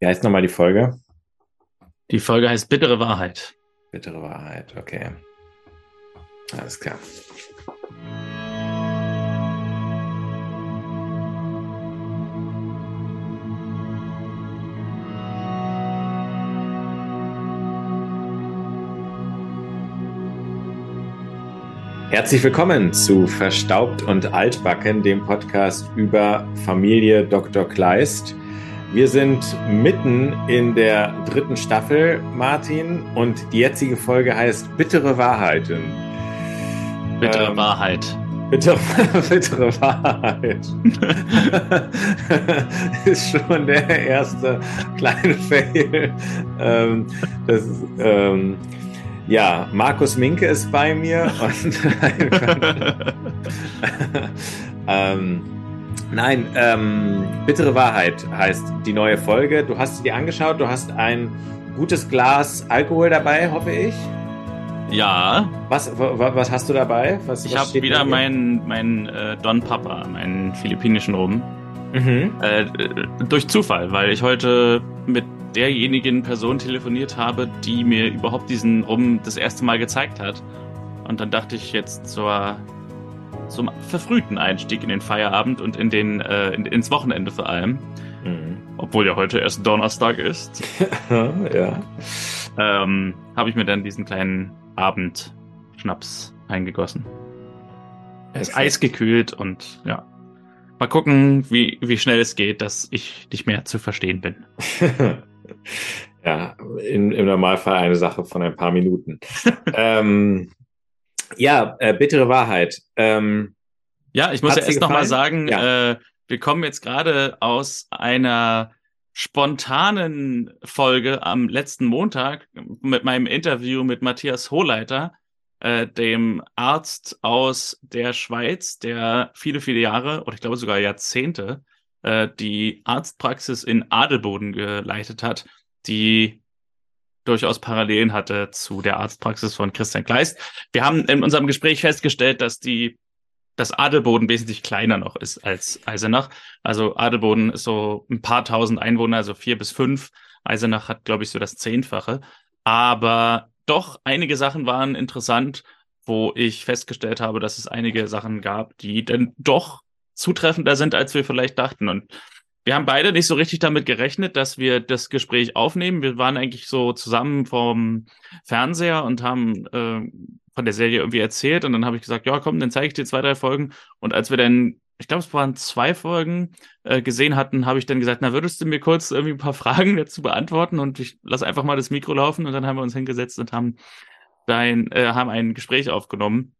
Wie heißt nochmal die Folge? Die Folge heißt Bittere Wahrheit. Bittere Wahrheit, okay. Alles klar. Herzlich willkommen zu Verstaubt und Altbacken, dem Podcast über Familie Dr. Kleist. Wir sind mitten in der dritten Staffel, Martin, und die jetzige Folge heißt Bittere Wahrheiten. Bittere ähm, Wahrheit. Bittere, bittere Wahrheit. ist schon der erste kleine Fail. Ähm, das, ähm, ja, Markus Minke ist bei mir und ähm, nein, ähm, bittere Wahrheit heißt die neue Folge. Du hast sie dir angeschaut, du hast ein gutes Glas Alkohol dabei, hoffe ich. Ja. Was, was hast du dabei? Was, ich habe wieder meinen mein, äh, Don Papa, meinen philippinischen Rum. Mhm. Äh, durch Zufall, weil ich heute mit derjenigen Person telefoniert habe, die mir überhaupt diesen Rum das erste Mal gezeigt hat. Und dann dachte ich jetzt zur, zum verfrühten Einstieg in den Feierabend und in den, äh, in, ins Wochenende vor allem. Mhm. Obwohl ja heute erst Donnerstag ist. ja. Ähm, habe ich mir dann diesen kleinen Abendschnaps eingegossen. Er ist eisgekühlt und ja. Mal gucken, wie, wie schnell es geht, dass ich nicht mehr zu verstehen bin. ja, in, im Normalfall eine Sache von ein paar Minuten. ähm, ja, äh, bittere Wahrheit. Ähm, ja, ich muss ja erst nochmal sagen, ja. äh, wir kommen jetzt gerade aus einer spontanen Folge am letzten Montag mit meinem Interview mit Matthias Hohleiter, äh, dem Arzt aus der Schweiz, der viele, viele Jahre oder ich glaube sogar Jahrzehnte äh, die Arztpraxis in Adelboden geleitet hat, die durchaus Parallelen hatte zu der Arztpraxis von Christian Kleist. Wir haben in unserem Gespräch festgestellt, dass die dass Adelboden wesentlich kleiner noch ist als Eisenach. Also Adelboden ist so ein paar tausend Einwohner, also vier bis fünf. Eisenach hat, glaube ich, so das Zehnfache. Aber doch, einige Sachen waren interessant, wo ich festgestellt habe, dass es einige Sachen gab, die dann doch zutreffender sind, als wir vielleicht dachten. Und wir haben beide nicht so richtig damit gerechnet, dass wir das Gespräch aufnehmen. Wir waren eigentlich so zusammen vom Fernseher und haben äh, von der Serie irgendwie erzählt. Und dann habe ich gesagt, ja, komm, dann zeige ich dir zwei, drei Folgen. Und als wir dann, ich glaube, es waren zwei Folgen äh, gesehen hatten, habe ich dann gesagt, na, würdest du mir kurz irgendwie ein paar Fragen dazu beantworten? Und ich lasse einfach mal das Mikro laufen. Und dann haben wir uns hingesetzt und haben, dein, äh, haben ein Gespräch aufgenommen.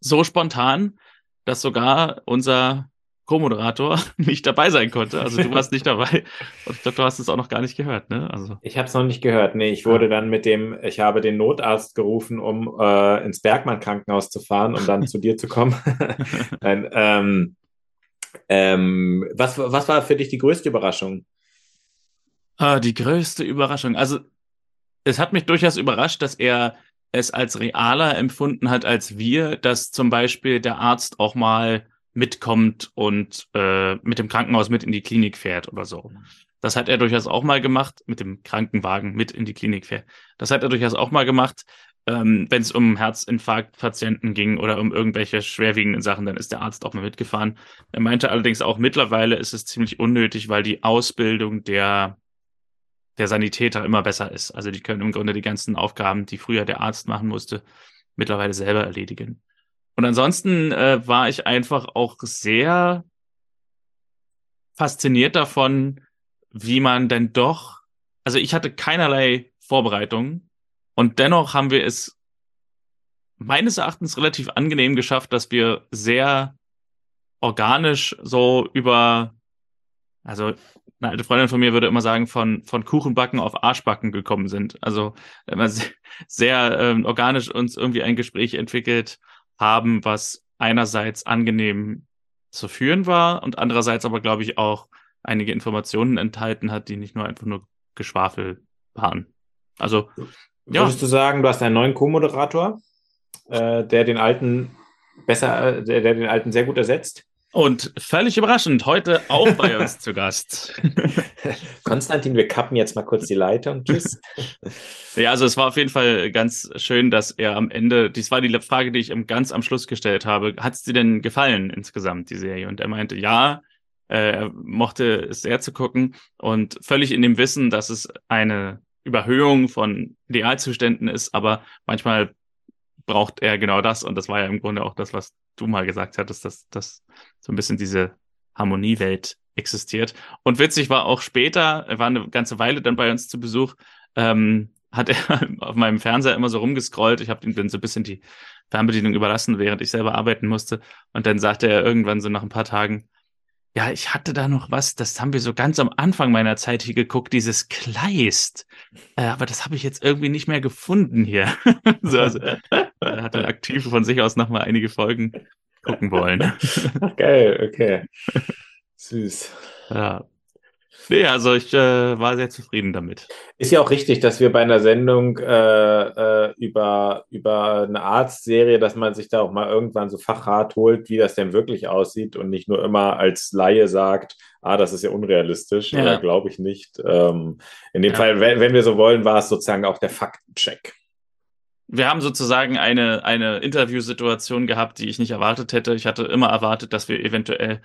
So spontan, dass sogar unser Co-Moderator nicht dabei sein konnte. Also du warst nicht dabei. Und ich glaube, du hast es auch noch gar nicht gehört, ne? Also. Ich habe es noch nicht gehört. Nee, ich wurde dann mit dem, ich habe den Notarzt gerufen, um äh, ins Bergmann-Krankenhaus zu fahren, um dann zu dir zu kommen. Nein, ähm, ähm, was, was war für dich die größte Überraschung? Ah, die größte Überraschung. Also, es hat mich durchaus überrascht, dass er es als realer empfunden hat als wir, dass zum Beispiel der Arzt auch mal mitkommt und äh, mit dem Krankenhaus mit in die Klinik fährt oder so. Das hat er durchaus auch mal gemacht, mit dem Krankenwagen mit in die Klinik fährt. Das hat er durchaus auch mal gemacht, ähm, wenn es um Herzinfarktpatienten ging oder um irgendwelche schwerwiegenden Sachen, dann ist der Arzt auch mal mitgefahren. Er meinte allerdings auch, mittlerweile ist es ziemlich unnötig, weil die Ausbildung der, der Sanitäter immer besser ist. Also die können im Grunde die ganzen Aufgaben, die früher der Arzt machen musste, mittlerweile selber erledigen. Und ansonsten äh, war ich einfach auch sehr fasziniert davon, wie man denn doch, also ich hatte keinerlei Vorbereitung und dennoch haben wir es meines Erachtens relativ angenehm geschafft, dass wir sehr organisch so über, also eine alte Freundin von mir würde immer sagen, von, von Kuchenbacken auf Arschbacken gekommen sind. Also immer sehr, sehr ähm, organisch uns irgendwie ein Gespräch entwickelt haben, was einerseits angenehm zu führen war und andererseits aber, glaube ich, auch einige Informationen enthalten hat, die nicht nur einfach nur Geschwafel waren. Also, ja. Würdest du sagen, du hast einen neuen Co-Moderator, äh, der den alten besser, äh, der, der den alten sehr gut ersetzt? Und völlig überraschend, heute auch bei uns zu Gast. Konstantin, wir kappen jetzt mal kurz die Leitung. Tschüss. Ja, also es war auf jeden Fall ganz schön, dass er am Ende, dies war die Frage, die ich ganz am Schluss gestellt habe, hat es dir denn gefallen insgesamt, die Serie? Und er meinte, ja, äh, er mochte es sehr zu gucken und völlig in dem Wissen, dass es eine Überhöhung von Idealzuständen ist, aber manchmal braucht er genau das und das war ja im Grunde auch das, was du mal gesagt hattest, dass, dass so ein bisschen diese Harmoniewelt existiert. Und witzig war auch später, er war eine ganze Weile dann bei uns zu Besuch, ähm, hat er auf meinem Fernseher immer so rumgescrollt. Ich habe ihm dann so ein bisschen die Fernbedienung überlassen, während ich selber arbeiten musste. Und dann sagte er irgendwann so nach ein paar Tagen, ja, ich hatte da noch was, das haben wir so ganz am Anfang meiner Zeit hier geguckt, dieses Kleist. Äh, aber das habe ich jetzt irgendwie nicht mehr gefunden hier. so, also, er hat dann aktiv von sich aus nochmal einige Folgen gucken wollen. Geil, okay. Süß. Ja. Nee, also ich äh, war sehr zufrieden damit. Ist ja auch richtig, dass wir bei einer Sendung äh, äh, über, über eine Arztserie, dass man sich da auch mal irgendwann so Fachrat holt, wie das denn wirklich aussieht und nicht nur immer als Laie sagt, ah, das ist ja unrealistisch ja. oder glaube ich nicht. Ähm, in dem ja. Fall, wenn, wenn wir so wollen, war es sozusagen auch der Faktencheck wir haben sozusagen eine, eine Interviewsituation gehabt, die ich nicht erwartet hätte. Ich hatte immer erwartet, dass wir eventuell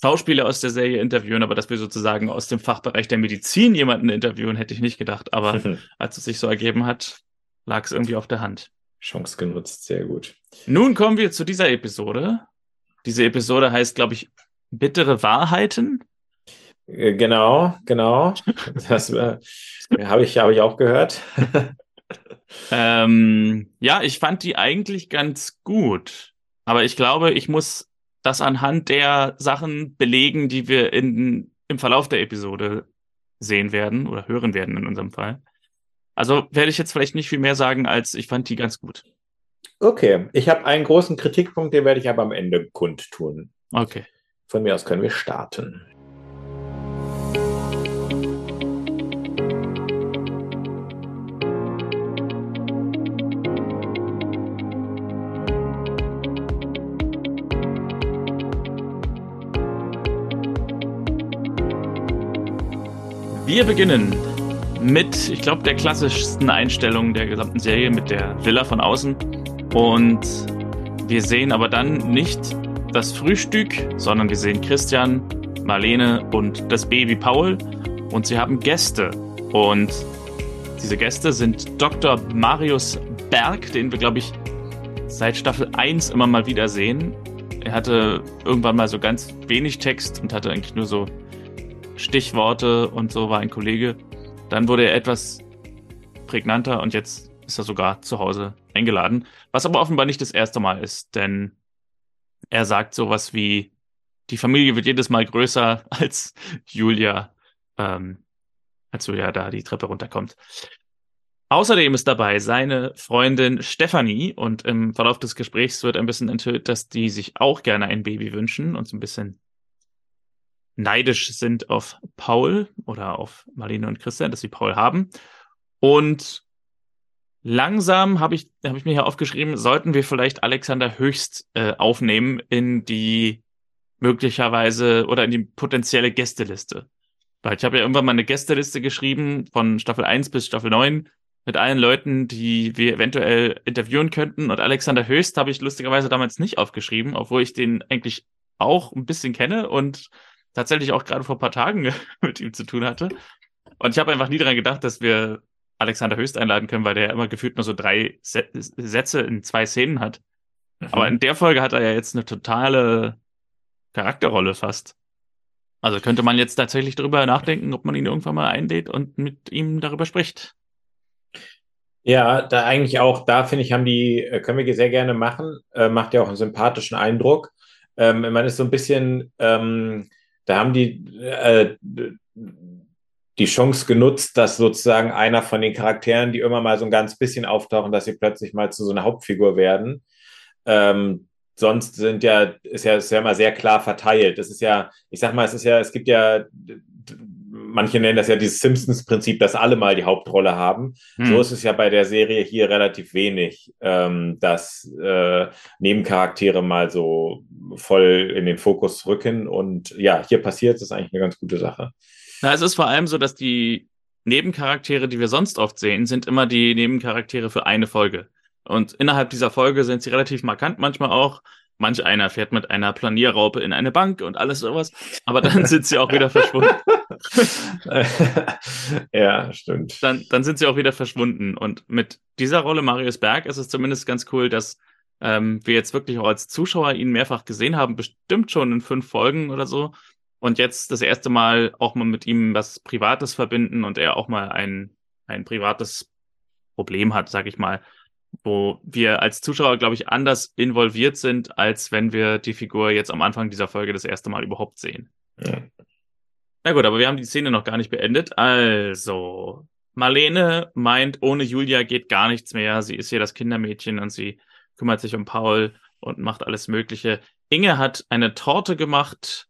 Schauspieler aus der Serie interviewen, aber dass wir sozusagen aus dem Fachbereich der Medizin jemanden interviewen, hätte ich nicht gedacht. Aber als es sich so ergeben hat, lag es irgendwie auf der Hand. Chance genutzt, sehr gut. Nun kommen wir zu dieser Episode. Diese Episode heißt, glaube ich, Bittere Wahrheiten. Äh, genau, genau. Das äh, habe ich, hab ich auch gehört. ähm, ja, ich fand die eigentlich ganz gut. Aber ich glaube, ich muss das anhand der Sachen belegen, die wir in, im Verlauf der Episode sehen werden oder hören werden in unserem Fall. Also werde ich jetzt vielleicht nicht viel mehr sagen, als ich fand die ganz gut. Okay, ich habe einen großen Kritikpunkt, den werde ich aber am Ende kundtun. Okay. Von mir aus können wir starten. Wir beginnen mit, ich glaube, der klassischsten Einstellung der gesamten Serie, mit der Villa von außen. Und wir sehen aber dann nicht das Frühstück, sondern wir sehen Christian, Marlene und das Baby Paul. Und sie haben Gäste. Und diese Gäste sind Dr. Marius Berg, den wir, glaube ich, seit Staffel 1 immer mal wieder sehen. Er hatte irgendwann mal so ganz wenig Text und hatte eigentlich nur so Stichworte und so war ein Kollege. Dann wurde er etwas prägnanter und jetzt ist er sogar zu Hause eingeladen. Was aber offenbar nicht das erste Mal ist, denn er sagt sowas wie, die Familie wird jedes Mal größer, als Julia, ähm, als Julia da die Treppe runterkommt. Außerdem ist dabei seine Freundin Stephanie und im Verlauf des Gesprächs wird ein bisschen enthüllt, dass die sich auch gerne ein Baby wünschen und so ein bisschen neidisch sind auf Paul oder auf Marlene und Christian, dass sie Paul haben. Und langsam habe ich, hab ich mir hier aufgeschrieben, sollten wir vielleicht Alexander Höchst äh, aufnehmen in die möglicherweise oder in die potenzielle Gästeliste. Weil ich habe ja irgendwann mal eine Gästeliste geschrieben von Staffel 1 bis Staffel 9 mit allen Leuten, die wir eventuell interviewen könnten. Und Alexander Höchst habe ich lustigerweise damals nicht aufgeschrieben, obwohl ich den eigentlich auch ein bisschen kenne und tatsächlich auch gerade vor ein paar Tagen mit ihm zu tun hatte. Und ich habe einfach nie daran gedacht, dass wir Alexander Höchst einladen können, weil der ja immer gefühlt nur so drei Sätze in zwei Szenen hat. Mhm. Aber in der Folge hat er ja jetzt eine totale Charakterrolle fast. Also könnte man jetzt tatsächlich darüber nachdenken, ob man ihn irgendwann mal einlädt und mit ihm darüber spricht. Ja, da eigentlich auch, da finde ich, haben die, äh, können wir sehr gerne machen, äh, macht ja auch einen sympathischen Eindruck. Ähm, man ist so ein bisschen, ähm, da haben die äh, die Chance genutzt, dass sozusagen einer von den Charakteren, die immer mal so ein ganz bisschen auftauchen, dass sie plötzlich mal zu so einer Hauptfigur werden. Ähm, sonst sind ja, ist ja, ist ja immer sehr klar verteilt. Das ist ja, ich sag mal, es ist ja, es gibt ja manche nennen das ja dieses Simpsons-Prinzip, dass alle mal die Hauptrolle haben. Hm. So ist es ja bei der Serie hier relativ wenig, ähm, dass äh, Nebencharaktere mal so voll in den Fokus rücken. Und ja, hier passiert es eigentlich eine ganz gute Sache. Na, es ist vor allem so, dass die Nebencharaktere, die wir sonst oft sehen, sind immer die Nebencharaktere für eine Folge. Und innerhalb dieser Folge sind sie relativ markant manchmal auch. Manch einer fährt mit einer Planierraupe in eine Bank und alles sowas, aber dann sind sie auch wieder verschwunden. ja, stimmt. Dann, dann sind sie auch wieder verschwunden. Und mit dieser Rolle Marius Berg ist es zumindest ganz cool, dass ähm, wir jetzt wirklich auch als Zuschauer ihn mehrfach gesehen haben, bestimmt schon in fünf Folgen oder so. Und jetzt das erste Mal auch mal mit ihm was Privates verbinden und er auch mal ein, ein privates Problem hat, sag ich mal wo wir als Zuschauer, glaube ich, anders involviert sind, als wenn wir die Figur jetzt am Anfang dieser Folge das erste Mal überhaupt sehen. Ja. Na gut, aber wir haben die Szene noch gar nicht beendet. Also, Marlene meint, ohne Julia geht gar nichts mehr. Sie ist hier das Kindermädchen und sie kümmert sich um Paul und macht alles Mögliche. Inge hat eine Torte gemacht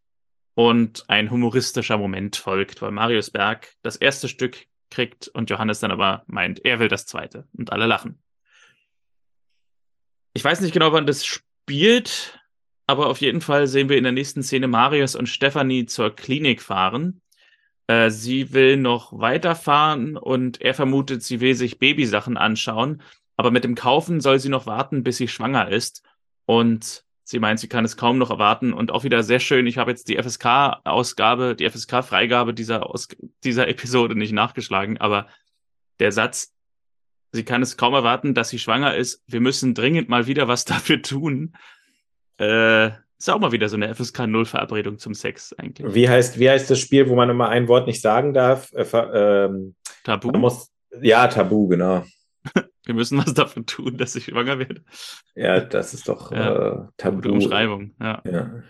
und ein humoristischer Moment folgt, weil Marius Berg das erste Stück kriegt und Johannes dann aber meint, er will das zweite und alle lachen. Ich weiß nicht genau, wann das spielt, aber auf jeden Fall sehen wir in der nächsten Szene Marius und Stephanie zur Klinik fahren. Äh, sie will noch weiterfahren und er vermutet, sie will sich Babysachen anschauen. Aber mit dem Kaufen soll sie noch warten, bis sie schwanger ist. Und sie meint, sie kann es kaum noch erwarten. Und auch wieder sehr schön, ich habe jetzt die FSK-Ausgabe, die FSK-Freigabe dieser, dieser Episode nicht nachgeschlagen, aber der Satz, Sie kann es kaum erwarten, dass sie schwanger ist. Wir müssen dringend mal wieder was dafür tun. Äh, ist auch mal wieder so eine FSK 0 Verabredung zum Sex eigentlich. Wie heißt, wie heißt das Spiel, wo man immer ein Wort nicht sagen darf? Äh, ähm, Tabu? Muss, ja, Tabu, genau. Wir müssen was dafür tun, dass ich schwanger werde. Ja, das ist doch ja, äh, Tabu. Gute Umschreibung, ja. ja.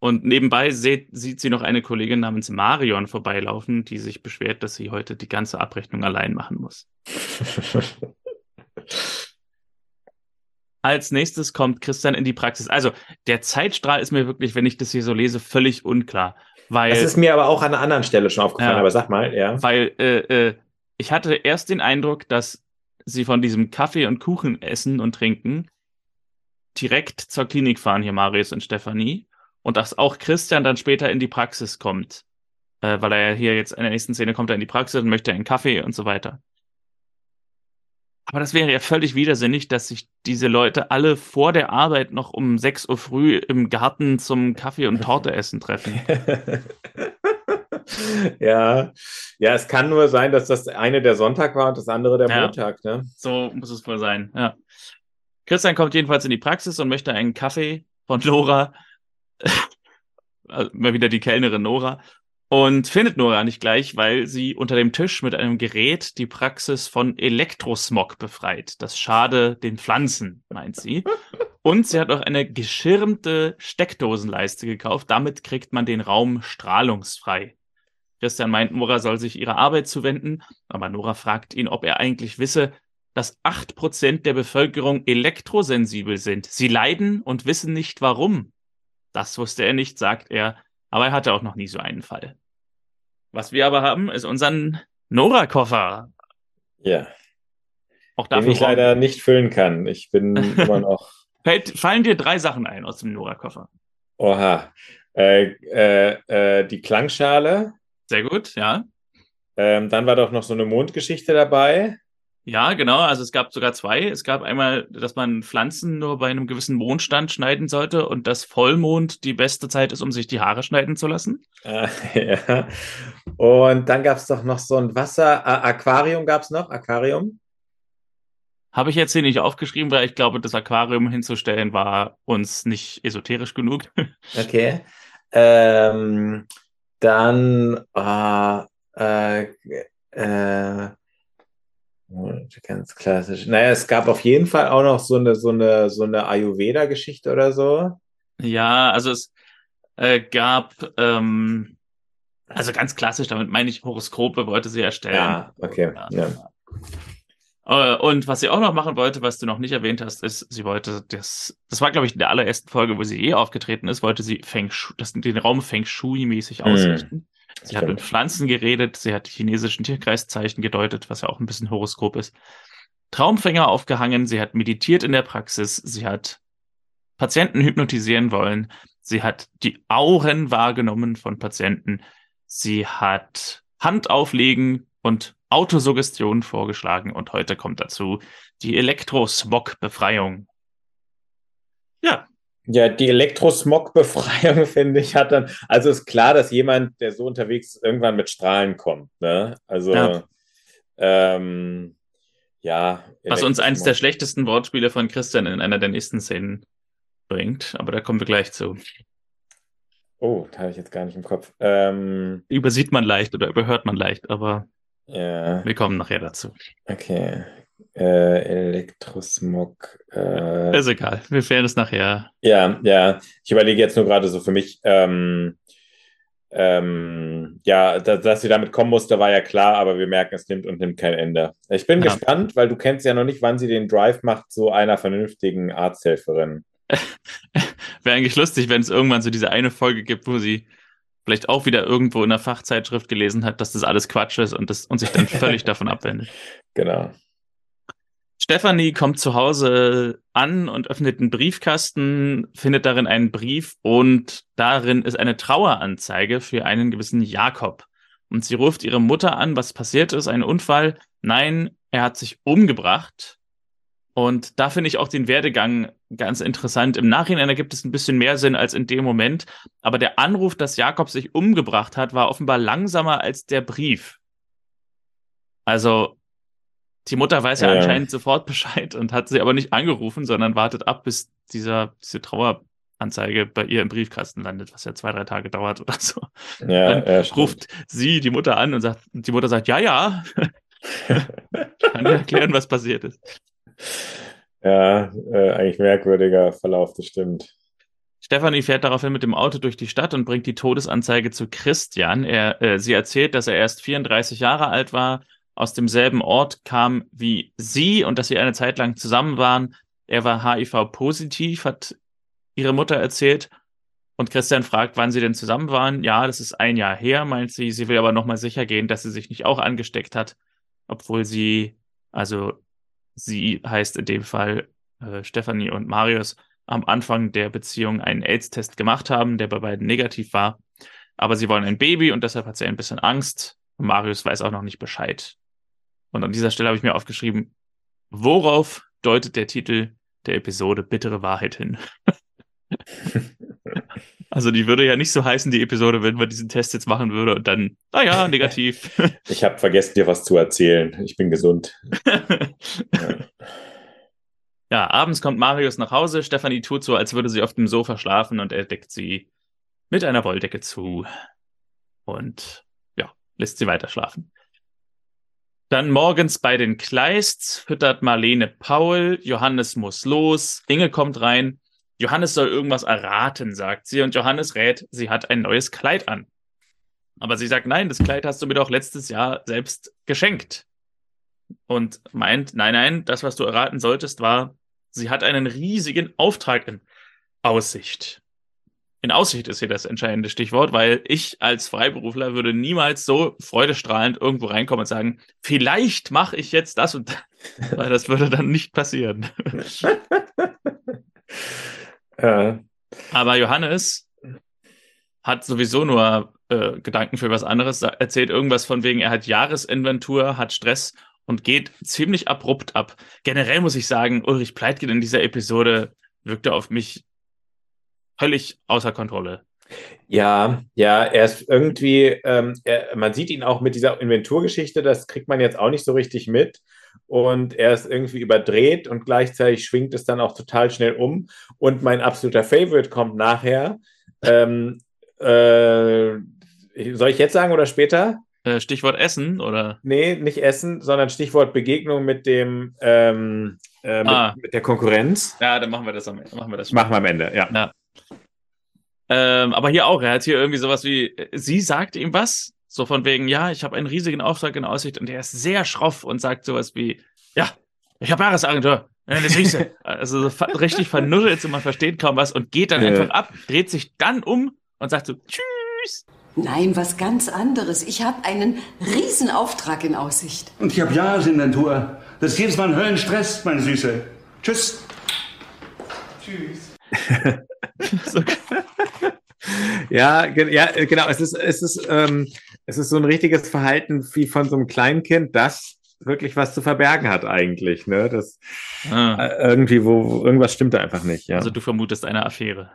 Und nebenbei sieht, sieht sie noch eine Kollegin namens Marion vorbeilaufen, die sich beschwert, dass sie heute die ganze Abrechnung allein machen muss. Als nächstes kommt Christian in die Praxis. Also der Zeitstrahl ist mir wirklich, wenn ich das hier so lese, völlig unklar. Weil, das ist mir aber auch an einer anderen Stelle schon aufgefallen, ja, aber sag mal, ja. Weil äh, äh, ich hatte erst den Eindruck, dass sie von diesem Kaffee und Kuchen essen und trinken direkt zur Klinik fahren, hier Marius und Stefanie und dass auch Christian dann später in die Praxis kommt. Äh, weil er ja hier jetzt in der nächsten Szene kommt er in die Praxis und möchte einen Kaffee und so weiter. Aber das wäre ja völlig widersinnig, dass sich diese Leute alle vor der Arbeit noch um 6 Uhr früh im Garten zum Kaffee und Torte essen treffen. ja, ja, es kann nur sein, dass das eine der Sonntag war und das andere der ja, Montag. Ne? So muss es wohl sein, ja. Christian kommt jedenfalls in die Praxis und möchte einen Kaffee von Lora mal wieder die Kellnerin Nora, und findet Nora nicht gleich, weil sie unter dem Tisch mit einem Gerät die Praxis von Elektrosmog befreit. Das schade den Pflanzen, meint sie. Und sie hat auch eine geschirmte Steckdosenleiste gekauft. Damit kriegt man den Raum strahlungsfrei. Christian meint, Nora soll sich ihrer Arbeit zuwenden, aber Nora fragt ihn, ob er eigentlich wisse, dass acht Prozent der Bevölkerung elektrosensibel sind. Sie leiden und wissen nicht warum. Das wusste er nicht, sagt er, aber er hatte auch noch nie so einen Fall. Was wir aber haben, ist unseren Nora-Koffer. Ja. Auch dafür Den ich leider nicht füllen kann. Ich bin immer noch. Fällt, fallen dir drei Sachen ein aus dem Nora-Koffer? Oha. Äh, äh, äh, die Klangschale. Sehr gut, ja. Ähm, dann war doch noch so eine Mondgeschichte dabei. Ja, genau. Also es gab sogar zwei. Es gab einmal, dass man Pflanzen nur bei einem gewissen Mondstand schneiden sollte und dass Vollmond die beste Zeit ist, um sich die Haare schneiden zu lassen. Äh, ja. Und dann gab es doch noch so ein Wasser, äh, Aquarium gab es noch, Aquarium. Habe ich jetzt hier nicht aufgeschrieben, weil ich glaube, das Aquarium hinzustellen war uns nicht esoterisch genug. Okay. Ähm, dann äh, äh, äh Ganz klassisch. Naja, es gab auf jeden Fall auch noch so eine, so eine, so eine Ayurveda-Geschichte oder so. Ja, also es äh, gab, ähm, also ganz klassisch, damit meine ich Horoskope wollte sie erstellen. Ja, okay. Ja. ja. Äh, und was sie auch noch machen wollte, was du noch nicht erwähnt hast, ist, sie wollte das, das war, glaube ich, in der allerersten Folge, wo sie je aufgetreten ist, wollte sie Feng Shui, das, den Raum Feng Shui-mäßig mhm. ausrichten. Sie hat mit Pflanzen geredet, sie hat die chinesischen Tierkreiszeichen gedeutet, was ja auch ein bisschen Horoskop ist. Traumfänger aufgehangen, sie hat meditiert in der Praxis, sie hat Patienten hypnotisieren wollen, sie hat die Auren wahrgenommen von Patienten, sie hat Hand auflegen und Autosuggestion vorgeschlagen und heute kommt dazu die Elektrosmog-Befreiung. Ja. Ja, die Elektrosmog-Befreiung, finde ich, hat dann, also ist klar, dass jemand, der so unterwegs ist, irgendwann mit Strahlen kommt. Ne? Also, ja. Ähm, ja Was uns eines der schlechtesten Wortspiele von Christian in einer der nächsten Szenen bringt, aber da kommen wir gleich zu. Oh, da habe ich jetzt gar nicht im Kopf. Ähm, Übersieht man leicht oder überhört man leicht, aber ja. wir kommen nachher dazu. Okay. Äh, Elektrosmog. Äh, ist egal, wir fehlen es nachher. Ja, ja. Ich überlege jetzt nur gerade so für mich, ähm, ähm, ja, dass, dass sie damit kommen musste, war ja klar, aber wir merken, es nimmt und nimmt kein Ende. Ich bin ja. gespannt, weil du kennst ja noch nicht, wann sie den Drive macht zu einer vernünftigen Arzthelferin. Wäre eigentlich lustig, wenn es irgendwann so diese eine Folge gibt, wo sie vielleicht auch wieder irgendwo in einer Fachzeitschrift gelesen hat, dass das alles Quatsch ist und, das, und sich dann völlig davon abwendet. Genau. Stephanie kommt zu Hause an und öffnet einen Briefkasten, findet darin einen Brief und darin ist eine Traueranzeige für einen gewissen Jakob. Und sie ruft ihre Mutter an, was passiert ist, ein Unfall. Nein, er hat sich umgebracht. Und da finde ich auch den Werdegang ganz interessant. Im Nachhinein ergibt es ein bisschen mehr Sinn als in dem Moment. Aber der Anruf, dass Jakob sich umgebracht hat, war offenbar langsamer als der Brief. Also die Mutter weiß ja, ja, anscheinend sofort Bescheid und hat sie aber nicht angerufen, sondern wartet ab, bis dieser, diese Traueranzeige bei ihr im Briefkasten landet, was ja zwei, drei Tage dauert oder so. Ja, Dann ja, ruft sie die Mutter an und sagt, die Mutter sagt, ja, ja. Kann dir erklären, was passiert ist. Ja, äh, eigentlich merkwürdiger Verlauf, das stimmt. Stefanie fährt daraufhin mit dem Auto durch die Stadt und bringt die Todesanzeige zu Christian. Er, äh, sie erzählt, dass er erst 34 Jahre alt war, aus demselben Ort kam wie sie und dass sie eine Zeit lang zusammen waren. Er war HIV-positiv, hat ihre Mutter erzählt. Und Christian fragt, wann sie denn zusammen waren. Ja, das ist ein Jahr her, meint sie. Sie will aber nochmal sicher gehen, dass sie sich nicht auch angesteckt hat, obwohl sie, also sie heißt in dem Fall äh, Stephanie und Marius, am Anfang der Beziehung einen AIDS-Test gemacht haben, der bei beiden negativ war. Aber sie wollen ein Baby und deshalb hat sie ein bisschen Angst. Und Marius weiß auch noch nicht Bescheid. Und an dieser Stelle habe ich mir aufgeschrieben, worauf deutet der Titel der Episode Bittere Wahrheit hin? also die würde ja nicht so heißen, die Episode, wenn man diesen Test jetzt machen würde und dann, naja, negativ. ich habe vergessen, dir was zu erzählen. Ich bin gesund. ja. ja, abends kommt Marius nach Hause. Stefanie tut so, als würde sie auf dem Sofa schlafen und er deckt sie mit einer Wolldecke zu. Und ja, lässt sie weiter schlafen. Dann morgens bei den Kleists füttert Marlene Paul, Johannes muss los, Inge kommt rein. Johannes soll irgendwas erraten, sagt sie, und Johannes rät, sie hat ein neues Kleid an. Aber sie sagt, nein, das Kleid hast du mir doch letztes Jahr selbst geschenkt. Und meint, nein, nein, das, was du erraten solltest, war, sie hat einen riesigen Auftrag in Aussicht in Aussicht ist hier das entscheidende Stichwort, weil ich als Freiberufler würde niemals so freudestrahlend irgendwo reinkommen und sagen, vielleicht mache ich jetzt das und das, weil das würde dann nicht passieren. ja. Aber Johannes hat sowieso nur äh, Gedanken für was anderes, erzählt irgendwas von wegen, er hat Jahresinventur, hat Stress und geht ziemlich abrupt ab. Generell muss ich sagen, Ulrich Pleitgen in dieser Episode wirkte auf mich völlig außer Kontrolle. Ja, ja, er ist irgendwie, ähm, er, man sieht ihn auch mit dieser Inventurgeschichte, das kriegt man jetzt auch nicht so richtig mit. Und er ist irgendwie überdreht und gleichzeitig schwingt es dann auch total schnell um. Und mein absoluter Favorite kommt nachher. Ähm, äh, soll ich jetzt sagen oder später? Äh, Stichwort Essen, oder? Nee, nicht Essen, sondern Stichwort Begegnung mit dem ähm, äh, mit, ah. mit, der Konkurrenz. Ja, dann machen wir das am Ende. Machen wir, das machen wir am Ende, ja. ja. Ähm, aber hier auch, er hat hier irgendwie sowas wie, sie sagt ihm was, so von wegen, ja, ich habe einen riesigen Auftrag in Aussicht und er ist sehr schroff und sagt sowas wie, ja, ich habe Jahresagentur. Also so richtig vernuschelt und man versteht kaum was und geht dann ja. einfach ab, dreht sich dann um und sagt so Tschüss. Nein, was ganz anderes. Ich habe einen Riesenauftrag in Aussicht. Und ich habe Jahresinventur. Das ist jedes Mal ein Höllenstress, meine Süße. Tschüss. Tschüss. ja, ja, genau. Es ist, es ist, ähm, es ist so ein richtiges Verhalten wie von so einem Kleinkind, das wirklich was zu verbergen hat eigentlich. Ne? Das ah. Äh, irgendwie, wo, irgendwas stimmt da einfach nicht. Ja. Also du vermutest eine Affäre.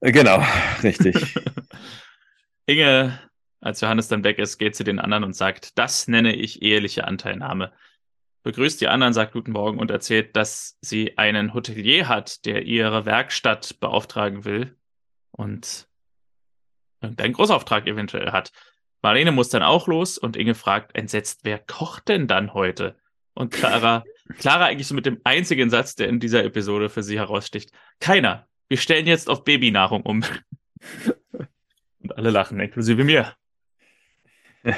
Äh, genau, richtig. Inge, als Johannes dann weg ist, geht zu den anderen und sagt, das nenne ich eheliche Anteilnahme. Begrüßt die anderen, sagt guten Morgen und erzählt, dass sie einen Hotelier hat, der ihre Werkstatt beauftragen will und irgendeinen Großauftrag eventuell hat. Marlene muss dann auch los und Inge fragt entsetzt, wer kocht denn dann heute? Und Clara, Clara eigentlich so mit dem einzigen Satz, der in dieser Episode für sie heraussticht. Keiner. Wir stellen jetzt auf Babynahrung um. und alle lachen, inklusive mir.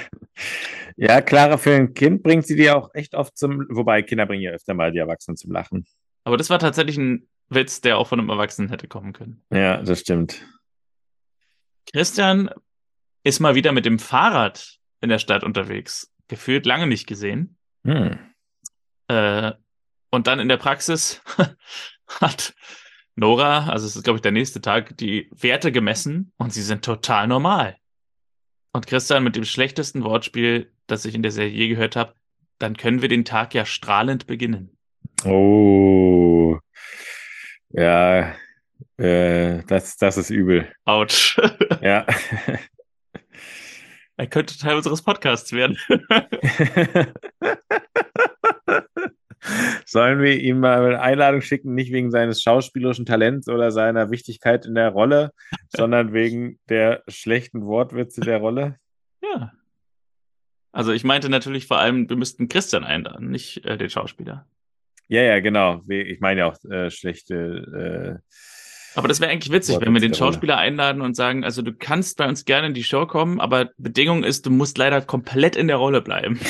Ja, Clara, für ein Kind bringt sie die auch echt oft zum, wobei Kinder bringen ja öfter mal die Erwachsenen zum Lachen. Aber das war tatsächlich ein Witz, der auch von einem Erwachsenen hätte kommen können. Ja, das stimmt. Christian ist mal wieder mit dem Fahrrad in der Stadt unterwegs. Gefühlt lange nicht gesehen. Hm. Äh, und dann in der Praxis hat Nora, also es ist, glaube ich, der nächste Tag, die Werte gemessen und sie sind total normal. Und Christian mit dem schlechtesten Wortspiel, das ich in der Serie je gehört habe, dann können wir den Tag ja strahlend beginnen. Oh. Ja, äh, das, das ist übel. Autsch. ja. Er könnte Teil unseres Podcasts werden. Sollen wir ihm mal eine Einladung schicken, nicht wegen seines schauspielerischen Talents oder seiner Wichtigkeit in der Rolle, sondern wegen der schlechten Wortwitze der Rolle? Ja. Also ich meinte natürlich vor allem, wir müssten Christian einladen, nicht äh, den Schauspieler. Ja, ja, genau. Ich meine ja auch äh, schlechte äh, aber das wäre eigentlich witzig, wenn wir den Schauspieler einladen und sagen, also du kannst bei uns gerne in die Show kommen, aber Bedingung ist, du musst leider komplett in der Rolle bleiben.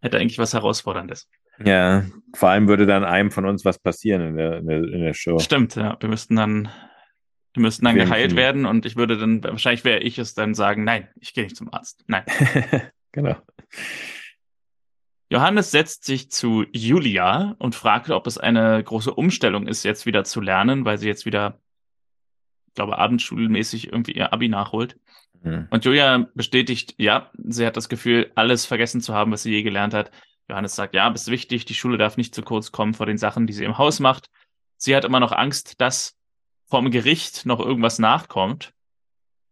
Hätte eigentlich was Herausforderndes. Ja, vor allem würde dann einem von uns was passieren in der, in der, in der Show. Stimmt, ja. Wir müssten dann, wir müssten dann geheilt werden und ich würde dann, wahrscheinlich wäre ich es dann sagen, nein, ich gehe nicht zum Arzt. Nein. genau. Johannes setzt sich zu Julia und fragt, ob es eine große Umstellung ist, jetzt wieder zu lernen, weil sie jetzt wieder, ich glaube, abendschulmäßig irgendwie ihr Abi nachholt. Mhm. Und Julia bestätigt, ja, sie hat das Gefühl, alles vergessen zu haben, was sie je gelernt hat. Johannes sagt, ja, ist wichtig, die Schule darf nicht zu kurz kommen vor den Sachen, die sie im Haus macht. Sie hat immer noch Angst, dass vom Gericht noch irgendwas nachkommt.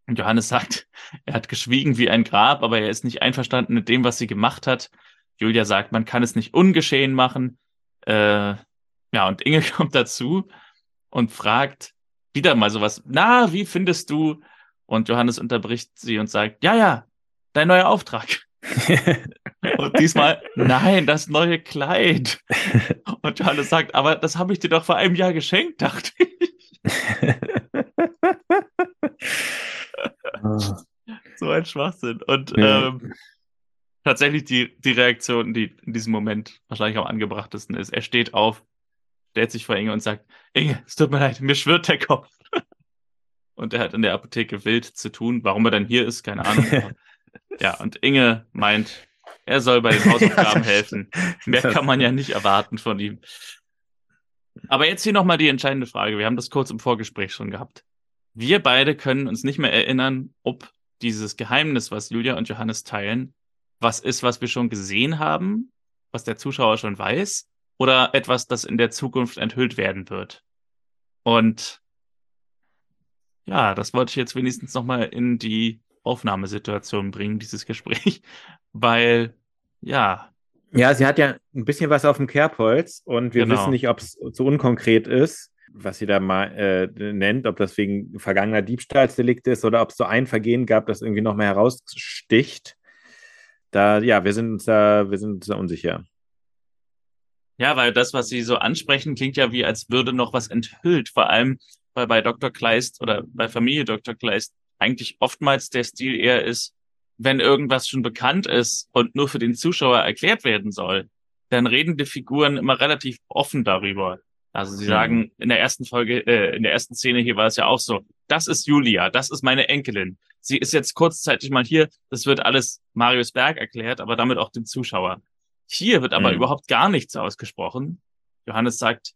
Und Johannes sagt, er hat geschwiegen wie ein Grab, aber er ist nicht einverstanden mit dem, was sie gemacht hat. Julia sagt, man kann es nicht ungeschehen machen. Äh, ja, und Inge kommt dazu und fragt wieder mal sowas, na, wie findest du? Und Johannes unterbricht sie und sagt, ja, ja, dein neuer Auftrag. und diesmal, nein, das neue Kleid. Und Johannes sagt, aber das habe ich dir doch vor einem Jahr geschenkt, dachte ich. so ein Schwachsinn. Und ähm, tatsächlich die, die Reaktion, die in diesem Moment wahrscheinlich am angebrachtesten ist. Er steht auf, stellt sich vor Inge und sagt, Inge, es tut mir leid, mir schwirrt der Kopf. und er hat in der Apotheke wild zu tun. Warum er dann hier ist, keine Ahnung. ja, und Inge meint, er soll bei den Hausaufgaben helfen. Mehr kann man ja nicht erwarten von ihm. Aber jetzt hier nochmal die entscheidende Frage. Wir haben das kurz im Vorgespräch schon gehabt. Wir beide können uns nicht mehr erinnern, ob dieses Geheimnis, was Julia und Johannes teilen, was ist, was wir schon gesehen haben, was der Zuschauer schon weiß, oder etwas, das in der Zukunft enthüllt werden wird. Und ja, das wollte ich jetzt wenigstens nochmal in die Aufnahmesituation bringen, dieses Gespräch, weil ja. Ja, sie hat ja ein bisschen was auf dem Kerbholz und wir genau. wissen nicht, ob es zu unkonkret ist, was sie da mal äh, nennt, ob das wegen vergangener Diebstahlsdelikt ist oder ob es so ein Vergehen gab, das irgendwie nochmal heraussticht da, ja, wir sind uns da, wir sind uns da unsicher. Ja, weil das, was Sie so ansprechen, klingt ja wie, als würde noch was enthüllt. Vor allem, weil bei Dr. Kleist oder bei Familie Dr. Kleist eigentlich oftmals der Stil eher ist, wenn irgendwas schon bekannt ist und nur für den Zuschauer erklärt werden soll, dann reden die Figuren immer relativ offen darüber. Also sie mhm. sagen in der ersten Folge, äh, in der ersten Szene hier war es ja auch so, das ist Julia, das ist meine Enkelin. Sie ist jetzt kurzzeitig mal hier, das wird alles Marius Berg erklärt, aber damit auch dem Zuschauer. Hier wird aber mhm. überhaupt gar nichts ausgesprochen. Johannes sagt,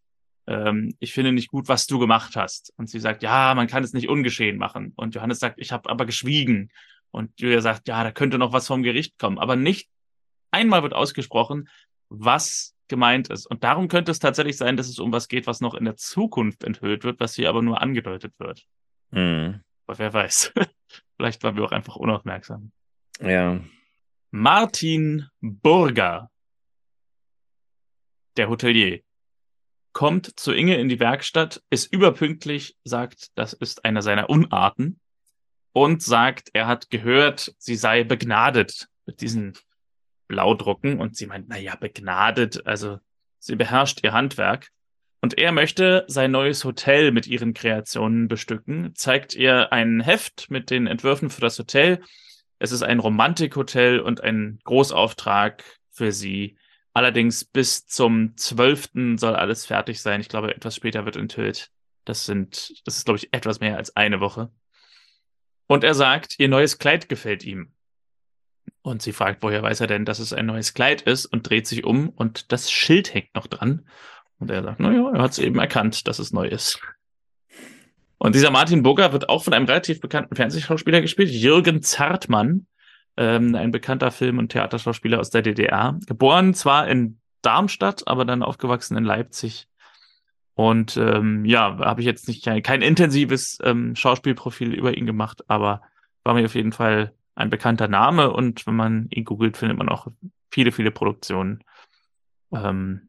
ähm, ich finde nicht gut, was du gemacht hast. Und sie sagt, ja, man kann es nicht ungeschehen machen. Und Johannes sagt, ich habe aber geschwiegen. Und Julia sagt, ja, da könnte noch was vom Gericht kommen. Aber nicht einmal wird ausgesprochen, was gemeint ist. Und darum könnte es tatsächlich sein, dass es um was geht, was noch in der Zukunft enthüllt wird, was hier aber nur angedeutet wird. Mhm. Aber wer weiß. Vielleicht waren wir auch einfach unaufmerksam. Ja. Martin Burger, der Hotelier, kommt zu Inge in die Werkstatt, ist überpünktlich, sagt, das ist einer seiner Unarten und sagt, er hat gehört, sie sei begnadet mit diesen Blaudrucken und sie meint, naja, begnadet, also sie beherrscht ihr Handwerk. Und er möchte sein neues Hotel mit ihren Kreationen bestücken, zeigt ihr ein Heft mit den Entwürfen für das Hotel. Es ist ein Romantikhotel und ein Großauftrag für sie. Allerdings bis zum 12. soll alles fertig sein. Ich glaube, etwas später wird enthüllt. Das sind, das ist, glaube ich, etwas mehr als eine Woche. Und er sagt, ihr neues Kleid gefällt ihm. Und sie fragt, woher weiß er denn, dass es ein neues Kleid ist und dreht sich um und das Schild hängt noch dran. Und er sagt, naja, er hat es eben erkannt, dass es neu ist. Und dieser Martin Burger wird auch von einem relativ bekannten Fernsehschauspieler gespielt, Jürgen Zartmann, ähm, ein bekannter Film- und Theaterschauspieler aus der DDR. Geboren zwar in Darmstadt, aber dann aufgewachsen in Leipzig. Und ähm, ja, habe ich jetzt nicht kein, kein intensives ähm, Schauspielprofil über ihn gemacht, aber war mir auf jeden Fall ein bekannter Name und wenn man ihn googelt, findet man auch viele, viele Produktionen. Ähm,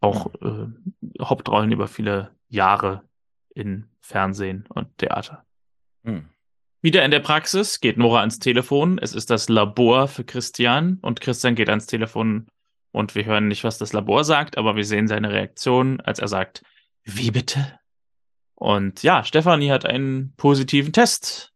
auch äh, Hauptrollen über viele Jahre in Fernsehen und Theater. Hm. Wieder in der Praxis geht Nora ans Telefon. Es ist das Labor für Christian und Christian geht ans Telefon und wir hören nicht, was das Labor sagt, aber wir sehen seine Reaktion, als er sagt, wie bitte? Und ja, Stefanie hat einen positiven Test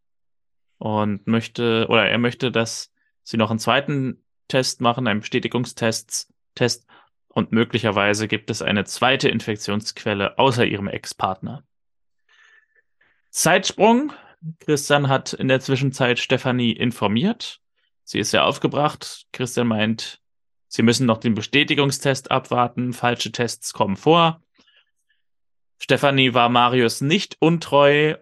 und möchte, oder er möchte, dass sie noch einen zweiten Test machen, einen Bestätigungstest, Test, und möglicherweise gibt es eine zweite Infektionsquelle außer ihrem Ex-Partner. Zeitsprung. Christian hat in der Zwischenzeit Stefanie informiert. Sie ist sehr aufgebracht. Christian meint, sie müssen noch den Bestätigungstest abwarten. Falsche Tests kommen vor. Stefanie war Marius nicht untreu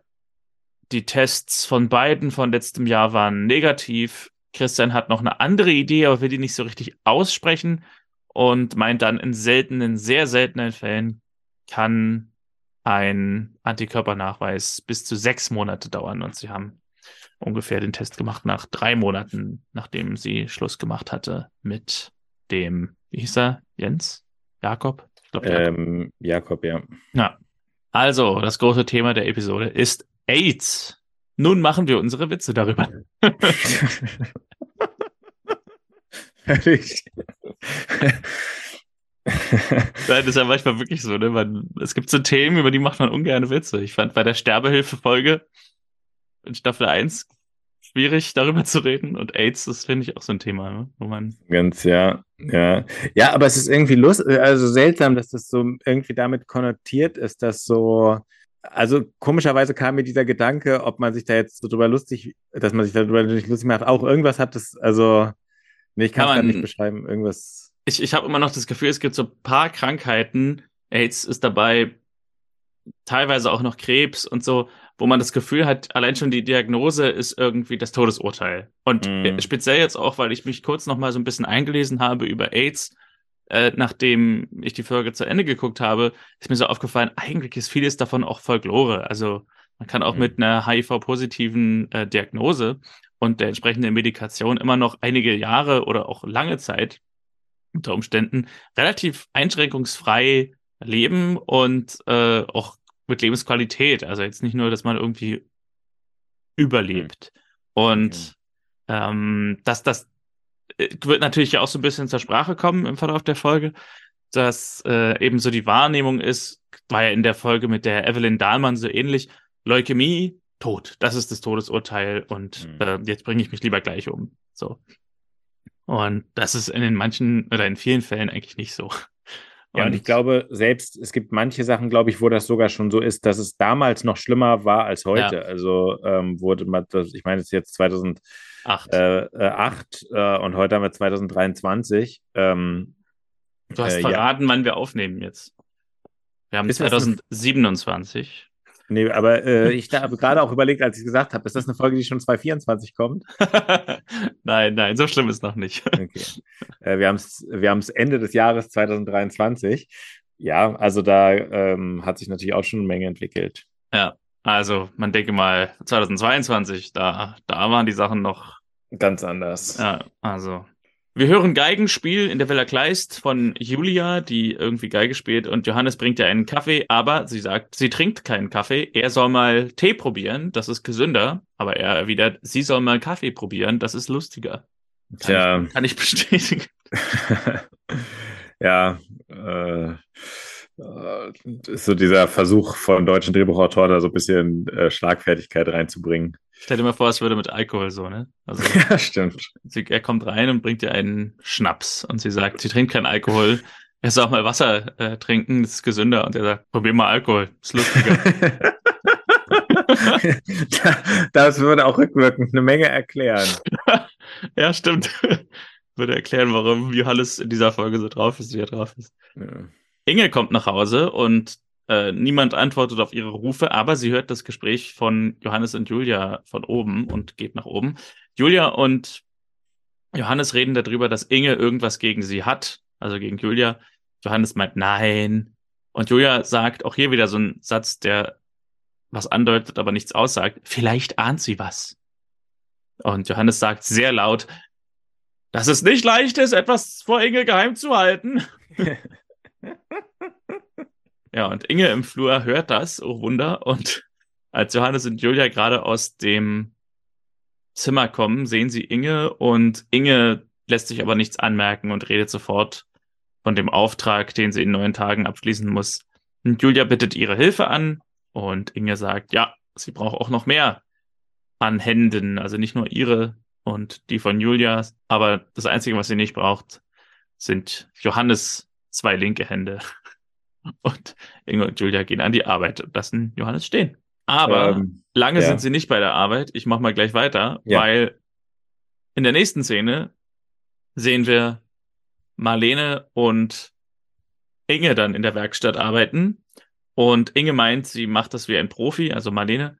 die Tests von beiden von letztem Jahr waren negativ. Christian hat noch eine andere Idee, aber will die nicht so richtig aussprechen und meint dann, in seltenen, sehr seltenen Fällen kann ein Antikörpernachweis bis zu sechs Monate dauern. Und sie haben ungefähr den Test gemacht nach drei Monaten, nachdem sie Schluss gemacht hatte mit dem, wie hieß er, Jens? Jakob? Ich glaube, Jakob. Ähm, Jakob, ja. Ja. Also, das große Thema der Episode ist AIDS. Nun machen wir unsere Witze darüber. Fertig. Nein, das ist ja manchmal wirklich so, ne? Man, es gibt so Themen, über die macht man ungern Witze. Ich fand bei der Sterbehilfe-Folge in Staffel 1 schwierig, darüber zu reden. Und AIDS, das finde ich auch so ein Thema, ne? wo man. Ganz, ja, ja. Ja, aber es ist irgendwie lustig, also seltsam, dass das so irgendwie damit konnotiert ist, dass so also komischerweise kam mir dieser Gedanke, ob man sich da jetzt so drüber lustig, dass man sich darüber nicht lustig macht, auch irgendwas hat das, also, nee, ich kann es nicht beschreiben, irgendwas. Ich, ich habe immer noch das Gefühl, es gibt so ein paar Krankheiten, AIDS ist dabei, teilweise auch noch Krebs und so, wo man das Gefühl hat, allein schon die Diagnose ist irgendwie das Todesurteil. Und mm. speziell jetzt auch, weil ich mich kurz noch mal so ein bisschen eingelesen habe über AIDS, äh, nachdem ich die Folge zu Ende geguckt habe, ist mir so aufgefallen, eigentlich ist vieles davon auch Folklore. Also man kann auch mhm. mit einer HIV-positiven äh, Diagnose und der entsprechenden Medikation immer noch einige Jahre oder auch lange Zeit unter Umständen relativ einschränkungsfrei leben und äh, auch mit Lebensqualität. Also jetzt nicht nur, dass man irgendwie überlebt. Mhm. Und okay. ähm, dass das äh, wird natürlich auch so ein bisschen zur Sprache kommen im Verlauf der Folge, dass äh, eben so die Wahrnehmung ist, war ja in der Folge mit der Evelyn Dahlmann so ähnlich, Leukämie, tot. Das ist das Todesurteil und mhm. äh, jetzt bringe ich mich lieber gleich um. So. Und das ist in den manchen oder in vielen Fällen eigentlich nicht so. Ja, und ich glaube, selbst es gibt manche Sachen, glaube ich, wo das sogar schon so ist, dass es damals noch schlimmer war als heute. Ja. Also ähm, wurde man, das, ich meine, es ist jetzt 2008 äh, äh, äh, und heute haben wir 2023. Ähm, du hast äh, verraten, ja. wann wir aufnehmen jetzt. Wir haben ist 2027. Nee, aber äh, ich habe gerade auch überlegt, als ich gesagt habe, ist das eine Folge, die schon 2024 kommt? nein, nein, so schlimm ist noch nicht. okay. Äh, wir haben es wir Ende des Jahres 2023. Ja, also da ähm, hat sich natürlich auch schon eine Menge entwickelt. Ja, also man denke mal 2022, da, da waren die Sachen noch ganz anders. Ja, also wir hören Geigenspiel in der Villa Kleist von Julia, die irgendwie Geige spielt und Johannes bringt ihr einen Kaffee, aber sie sagt, sie trinkt keinen Kaffee. Er soll mal Tee probieren, das ist gesünder, aber er erwidert, sie soll mal Kaffee probieren, das ist lustiger. Kann, Tja. ich, kann ich bestätigen. ja, äh, äh, ist so dieser Versuch von deutschen Drehbuchautoren, da so ein bisschen äh, Schlagfertigkeit reinzubringen. Stell dir mal vor, es würde mit Alkohol so, ne? Also, ja, stimmt. Sie, er kommt rein und bringt ihr einen Schnaps und sie sagt, sie trinkt keinen Alkohol. Er soll auch mal Wasser äh, trinken, das ist gesünder. Und er sagt, probier mal Alkohol, ist lustiger. das würde auch rückwirkend eine Menge erklären. ja, stimmt. würde erklären, warum Johannes in dieser Folge so drauf ist, wie er drauf ist. Ja. Inge kommt nach Hause und äh, niemand antwortet auf ihre Rufe, aber sie hört das Gespräch von Johannes und Julia von oben und geht nach oben. Julia und Johannes reden darüber, dass Inge irgendwas gegen sie hat, also gegen Julia. Johannes meint nein. Und Julia sagt auch hier wieder so einen Satz, der was andeutet, aber nichts aussagt. Vielleicht ahnt sie was. Und Johannes sagt sehr laut, dass es nicht leicht ist, etwas vor Inge geheim zu halten. ja, und Inge im Flur hört das, oh Wunder. Und als Johannes und Julia gerade aus dem Zimmer kommen, sehen sie Inge und Inge lässt sich aber nichts anmerken und redet sofort von dem Auftrag, den sie in neun Tagen abschließen muss. Und Julia bittet ihre Hilfe an und Inge sagt, ja, sie braucht auch noch mehr an Händen, also nicht nur ihre und die von Julia, aber das Einzige, was sie nicht braucht, sind Johannes zwei linke Hände. Und Inge und Julia gehen an die Arbeit und lassen Johannes stehen. Aber ähm, lange ja. sind sie nicht bei der Arbeit. Ich mach mal gleich weiter, ja. weil in der nächsten Szene sehen wir Marlene und Inge dann in der Werkstatt arbeiten. Und Inge meint, sie macht das wie ein Profi, also Marlene.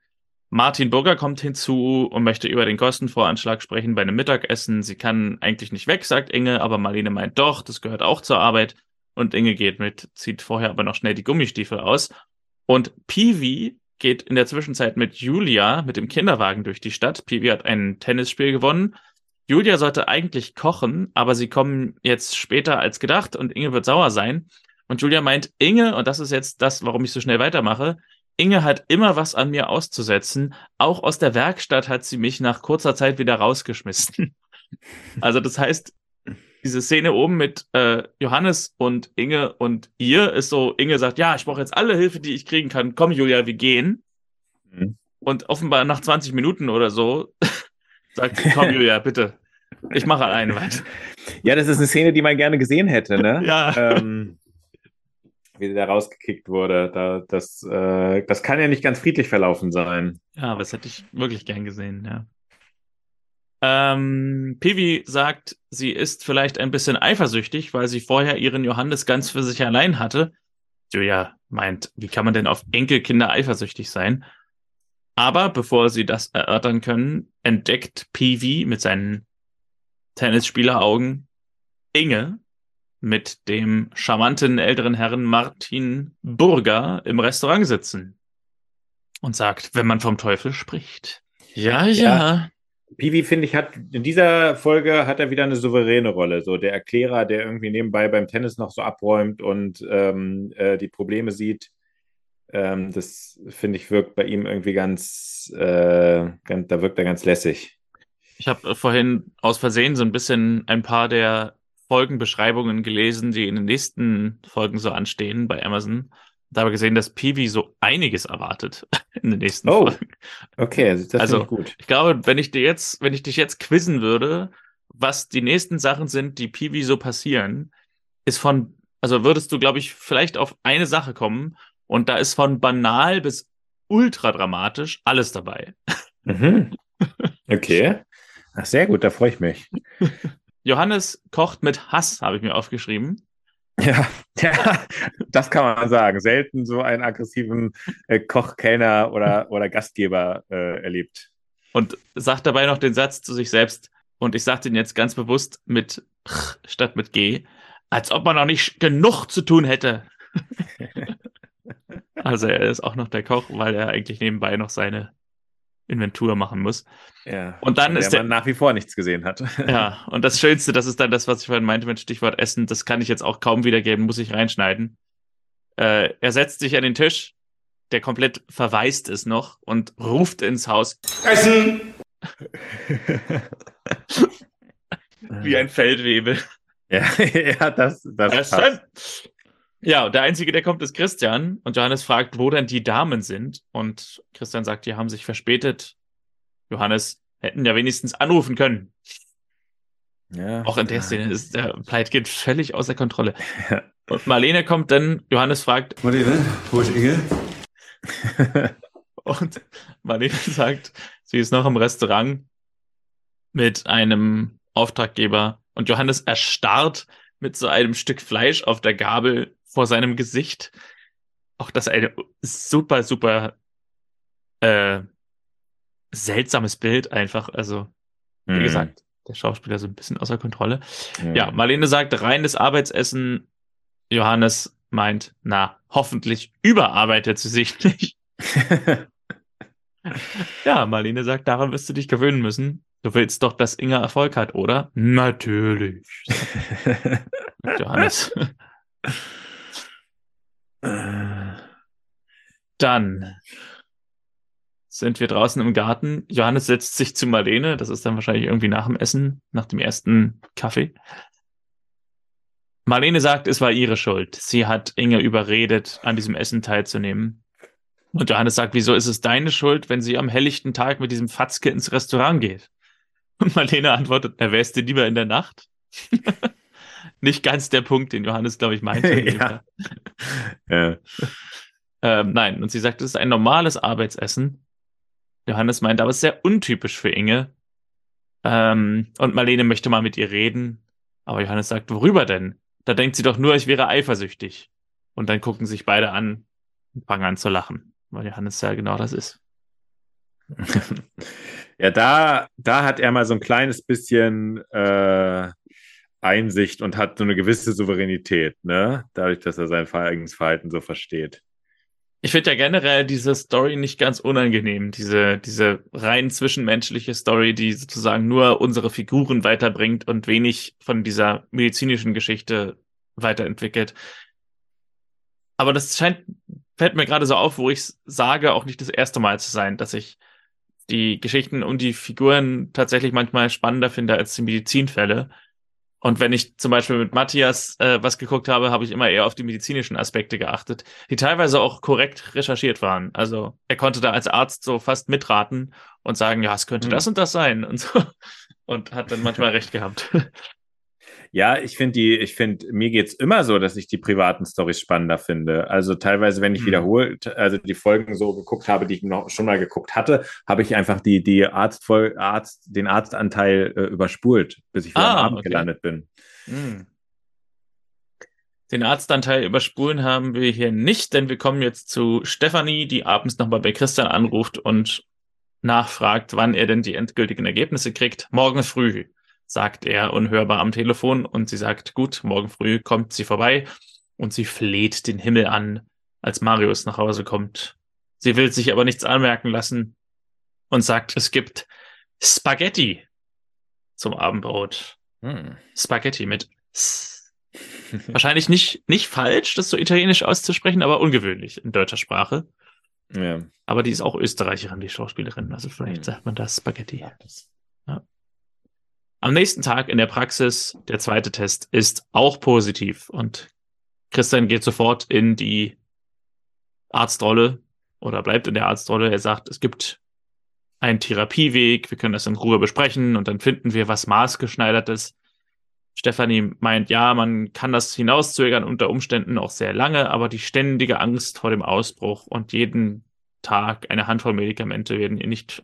Martin Burger kommt hinzu und möchte über den Kostenvoranschlag sprechen bei einem Mittagessen. Sie kann eigentlich nicht weg, sagt Inge, aber Marlene meint doch, das gehört auch zur Arbeit. Und Inge geht mit, zieht vorher aber noch schnell die Gummistiefel aus. Und Peewee geht in der Zwischenzeit mit Julia mit dem Kinderwagen durch die Stadt. Peewee hat ein Tennisspiel gewonnen. Julia sollte eigentlich kochen, aber sie kommen jetzt später als gedacht und Inge wird sauer sein. Und Julia meint, Inge, und das ist jetzt das, warum ich so schnell weitermache, Inge hat immer was an mir auszusetzen. Auch aus der Werkstatt hat sie mich nach kurzer Zeit wieder rausgeschmissen. Also das heißt, diese Szene oben mit äh, Johannes und Inge und ihr ist so, Inge sagt, ja, ich brauche jetzt alle Hilfe, die ich kriegen kann. Komm, Julia, wir gehen. Mhm. Und offenbar nach 20 Minuten oder so sagt sie, komm, Julia, bitte. Ich mache alleine weiter. Ja, das ist eine Szene, die man gerne gesehen hätte, ne? ja. Ähm, wie sie da rausgekickt wurde. Da, das, äh, das kann ja nicht ganz friedlich verlaufen sein. Ja, aber das hätte ich wirklich gern gesehen, ja. Ähm, Pivi sagt, sie ist vielleicht ein bisschen eifersüchtig, weil sie vorher ihren Johannes ganz für sich allein hatte. Julia meint, wie kann man denn auf Enkelkinder eifersüchtig sein? Aber bevor sie das erörtern können, entdeckt Pivi mit seinen Tennisspieleraugen Inge mit dem charmanten älteren Herrn Martin Burger im Restaurant sitzen und sagt, wenn man vom Teufel spricht. Ja, ja. ja. Piwi, finde ich, hat in dieser Folge hat er wieder eine souveräne Rolle. So der Erklärer, der irgendwie nebenbei beim Tennis noch so abräumt und ähm, äh, die Probleme sieht. Ähm, das finde ich wirkt bei ihm irgendwie ganz, äh, ganz, da wirkt er ganz lässig. Ich habe vorhin aus Versehen so ein bisschen ein paar der Folgenbeschreibungen gelesen, die in den nächsten Folgen so anstehen bei Amazon. Da habe ich gesehen, dass Peewee so einiges erwartet in den nächsten oh, Folgen. Okay, das also, ich gut. Ich glaube, wenn ich dir jetzt, wenn ich dich jetzt quizzen würde, was die nächsten Sachen sind, die Peewee so passieren, ist von, also würdest du, glaube ich, vielleicht auf eine Sache kommen und da ist von banal bis ultra dramatisch alles dabei. Mhm. Okay. Ach, sehr gut, da freue ich mich. Johannes kocht mit Hass, habe ich mir aufgeschrieben. Ja, ja, das kann man sagen. Selten so einen aggressiven äh, Koch, Kellner oder, oder Gastgeber äh, erlebt. Und sagt dabei noch den Satz zu sich selbst, und ich sage den jetzt ganz bewusst mit Ch statt mit G, als ob man noch nicht genug zu tun hätte. also er ist auch noch der Koch, weil er eigentlich nebenbei noch seine Inventur machen muss. Ja. Und dann ist der nach wie vor nichts gesehen hat. Ja, und das Schönste, das ist dann das, was ich vorhin meinte mit Stichwort Essen, das kann ich jetzt auch kaum wiedergeben, muss ich reinschneiden. Äh, er setzt sich an den Tisch, der komplett verwaist ist noch und ruft ins Haus: Essen! Wie ein Feldwebel. Ja, ja das, das passt. Ja, der Einzige, der kommt, ist Christian. Und Johannes fragt, wo denn die Damen sind. Und Christian sagt, die haben sich verspätet. Johannes hätten ja wenigstens anrufen können. Ja. Auch in der Szene ist der Pleitkind völlig außer Kontrolle. Ja. Und Marlene kommt dann, Johannes fragt. Marlene, wo ist Inge? und Marlene sagt, sie ist noch im Restaurant mit einem Auftraggeber. Und Johannes erstarrt mit so einem Stück Fleisch auf der Gabel vor seinem Gesicht. Auch das eine super, super äh, seltsames Bild einfach. Also, wie mhm. gesagt, der Schauspieler so ein bisschen außer Kontrolle. Mhm. Ja, Marlene sagt reines Arbeitsessen. Johannes meint, na, hoffentlich überarbeitet sie sich nicht. ja, Marlene sagt, daran wirst du dich gewöhnen müssen. Du willst doch, dass Inga Erfolg hat, oder? Natürlich. Johannes. Dann sind wir draußen im Garten. Johannes setzt sich zu Marlene. Das ist dann wahrscheinlich irgendwie nach dem Essen, nach dem ersten Kaffee. Marlene sagt, es war ihre Schuld. Sie hat Inge überredet, an diesem Essen teilzunehmen. Und Johannes sagt, wieso ist es deine Schuld, wenn sie am helllichten Tag mit diesem Fatzke ins Restaurant geht? Und Marlene antwortet, na, wärst du lieber in der Nacht? nicht ganz der Punkt, den Johannes, glaube ich, meinte. ja. ja. Ähm, nein, und sie sagt, es ist ein normales Arbeitsessen. Johannes meint, aber es ist sehr untypisch für Inge. Ähm, und Marlene möchte mal mit ihr reden. Aber Johannes sagt, worüber denn? Da denkt sie doch nur, ich wäre eifersüchtig. Und dann gucken sich beide an und fangen an zu lachen, weil Johannes ja genau das ist. ja, da, da hat er mal so ein kleines bisschen äh, Einsicht und hat so eine gewisse Souveränität, ne? Dadurch, dass er sein eigenes Verhalten so versteht. Ich finde ja generell diese Story nicht ganz unangenehm, diese, diese rein zwischenmenschliche Story, die sozusagen nur unsere Figuren weiterbringt und wenig von dieser medizinischen Geschichte weiterentwickelt. Aber das scheint, fällt mir gerade so auf, wo ich sage, auch nicht das erste Mal zu sein, dass ich die Geschichten und die Figuren tatsächlich manchmal spannender finde als die Medizinfälle. Und wenn ich zum Beispiel mit Matthias äh, was geguckt habe, habe ich immer eher auf die medizinischen Aspekte geachtet, die teilweise auch korrekt recherchiert waren. Also er konnte da als Arzt so fast mitraten und sagen, ja, es könnte mhm. das und das sein und so. Und hat dann manchmal recht gehabt. Ja, ich finde die, ich finde, mir geht's immer so, dass ich die privaten Stories spannender finde. Also teilweise, wenn ich mhm. wiederholt, also die Folgen so geguckt habe, die ich noch schon mal geguckt hatte, habe ich einfach die, die Arzt, Arzt, den Arztanteil äh, überspult, bis ich wieder ah, am Abend okay. gelandet bin. Mhm. Den Arztanteil überspulen haben wir hier nicht, denn wir kommen jetzt zu Stefanie, die abends nochmal bei Christian anruft und nachfragt, wann er denn die endgültigen Ergebnisse kriegt. Morgen früh sagt er unhörbar am Telefon und sie sagt, gut, morgen früh kommt sie vorbei und sie fleht den Himmel an, als Marius nach Hause kommt. Sie will sich aber nichts anmerken lassen und sagt, es gibt Spaghetti zum Abendbrot. Hm. Spaghetti mit S. Wahrscheinlich nicht, nicht falsch, das so italienisch auszusprechen, aber ungewöhnlich in deutscher Sprache. Ja. Aber die ist auch Österreicherin, die Schauspielerin. Also vielleicht hm. sagt man das Spaghetti. Ja, das. Am nächsten Tag in der Praxis, der zweite Test ist auch positiv und Christian geht sofort in die Arztrolle oder bleibt in der Arztrolle. Er sagt, es gibt einen Therapieweg, wir können das in Ruhe besprechen und dann finden wir was maßgeschneidertes. Stefanie meint, ja, man kann das hinauszögern unter Umständen auch sehr lange, aber die ständige Angst vor dem Ausbruch und jeden Tag eine Handvoll Medikamente werden ihr nicht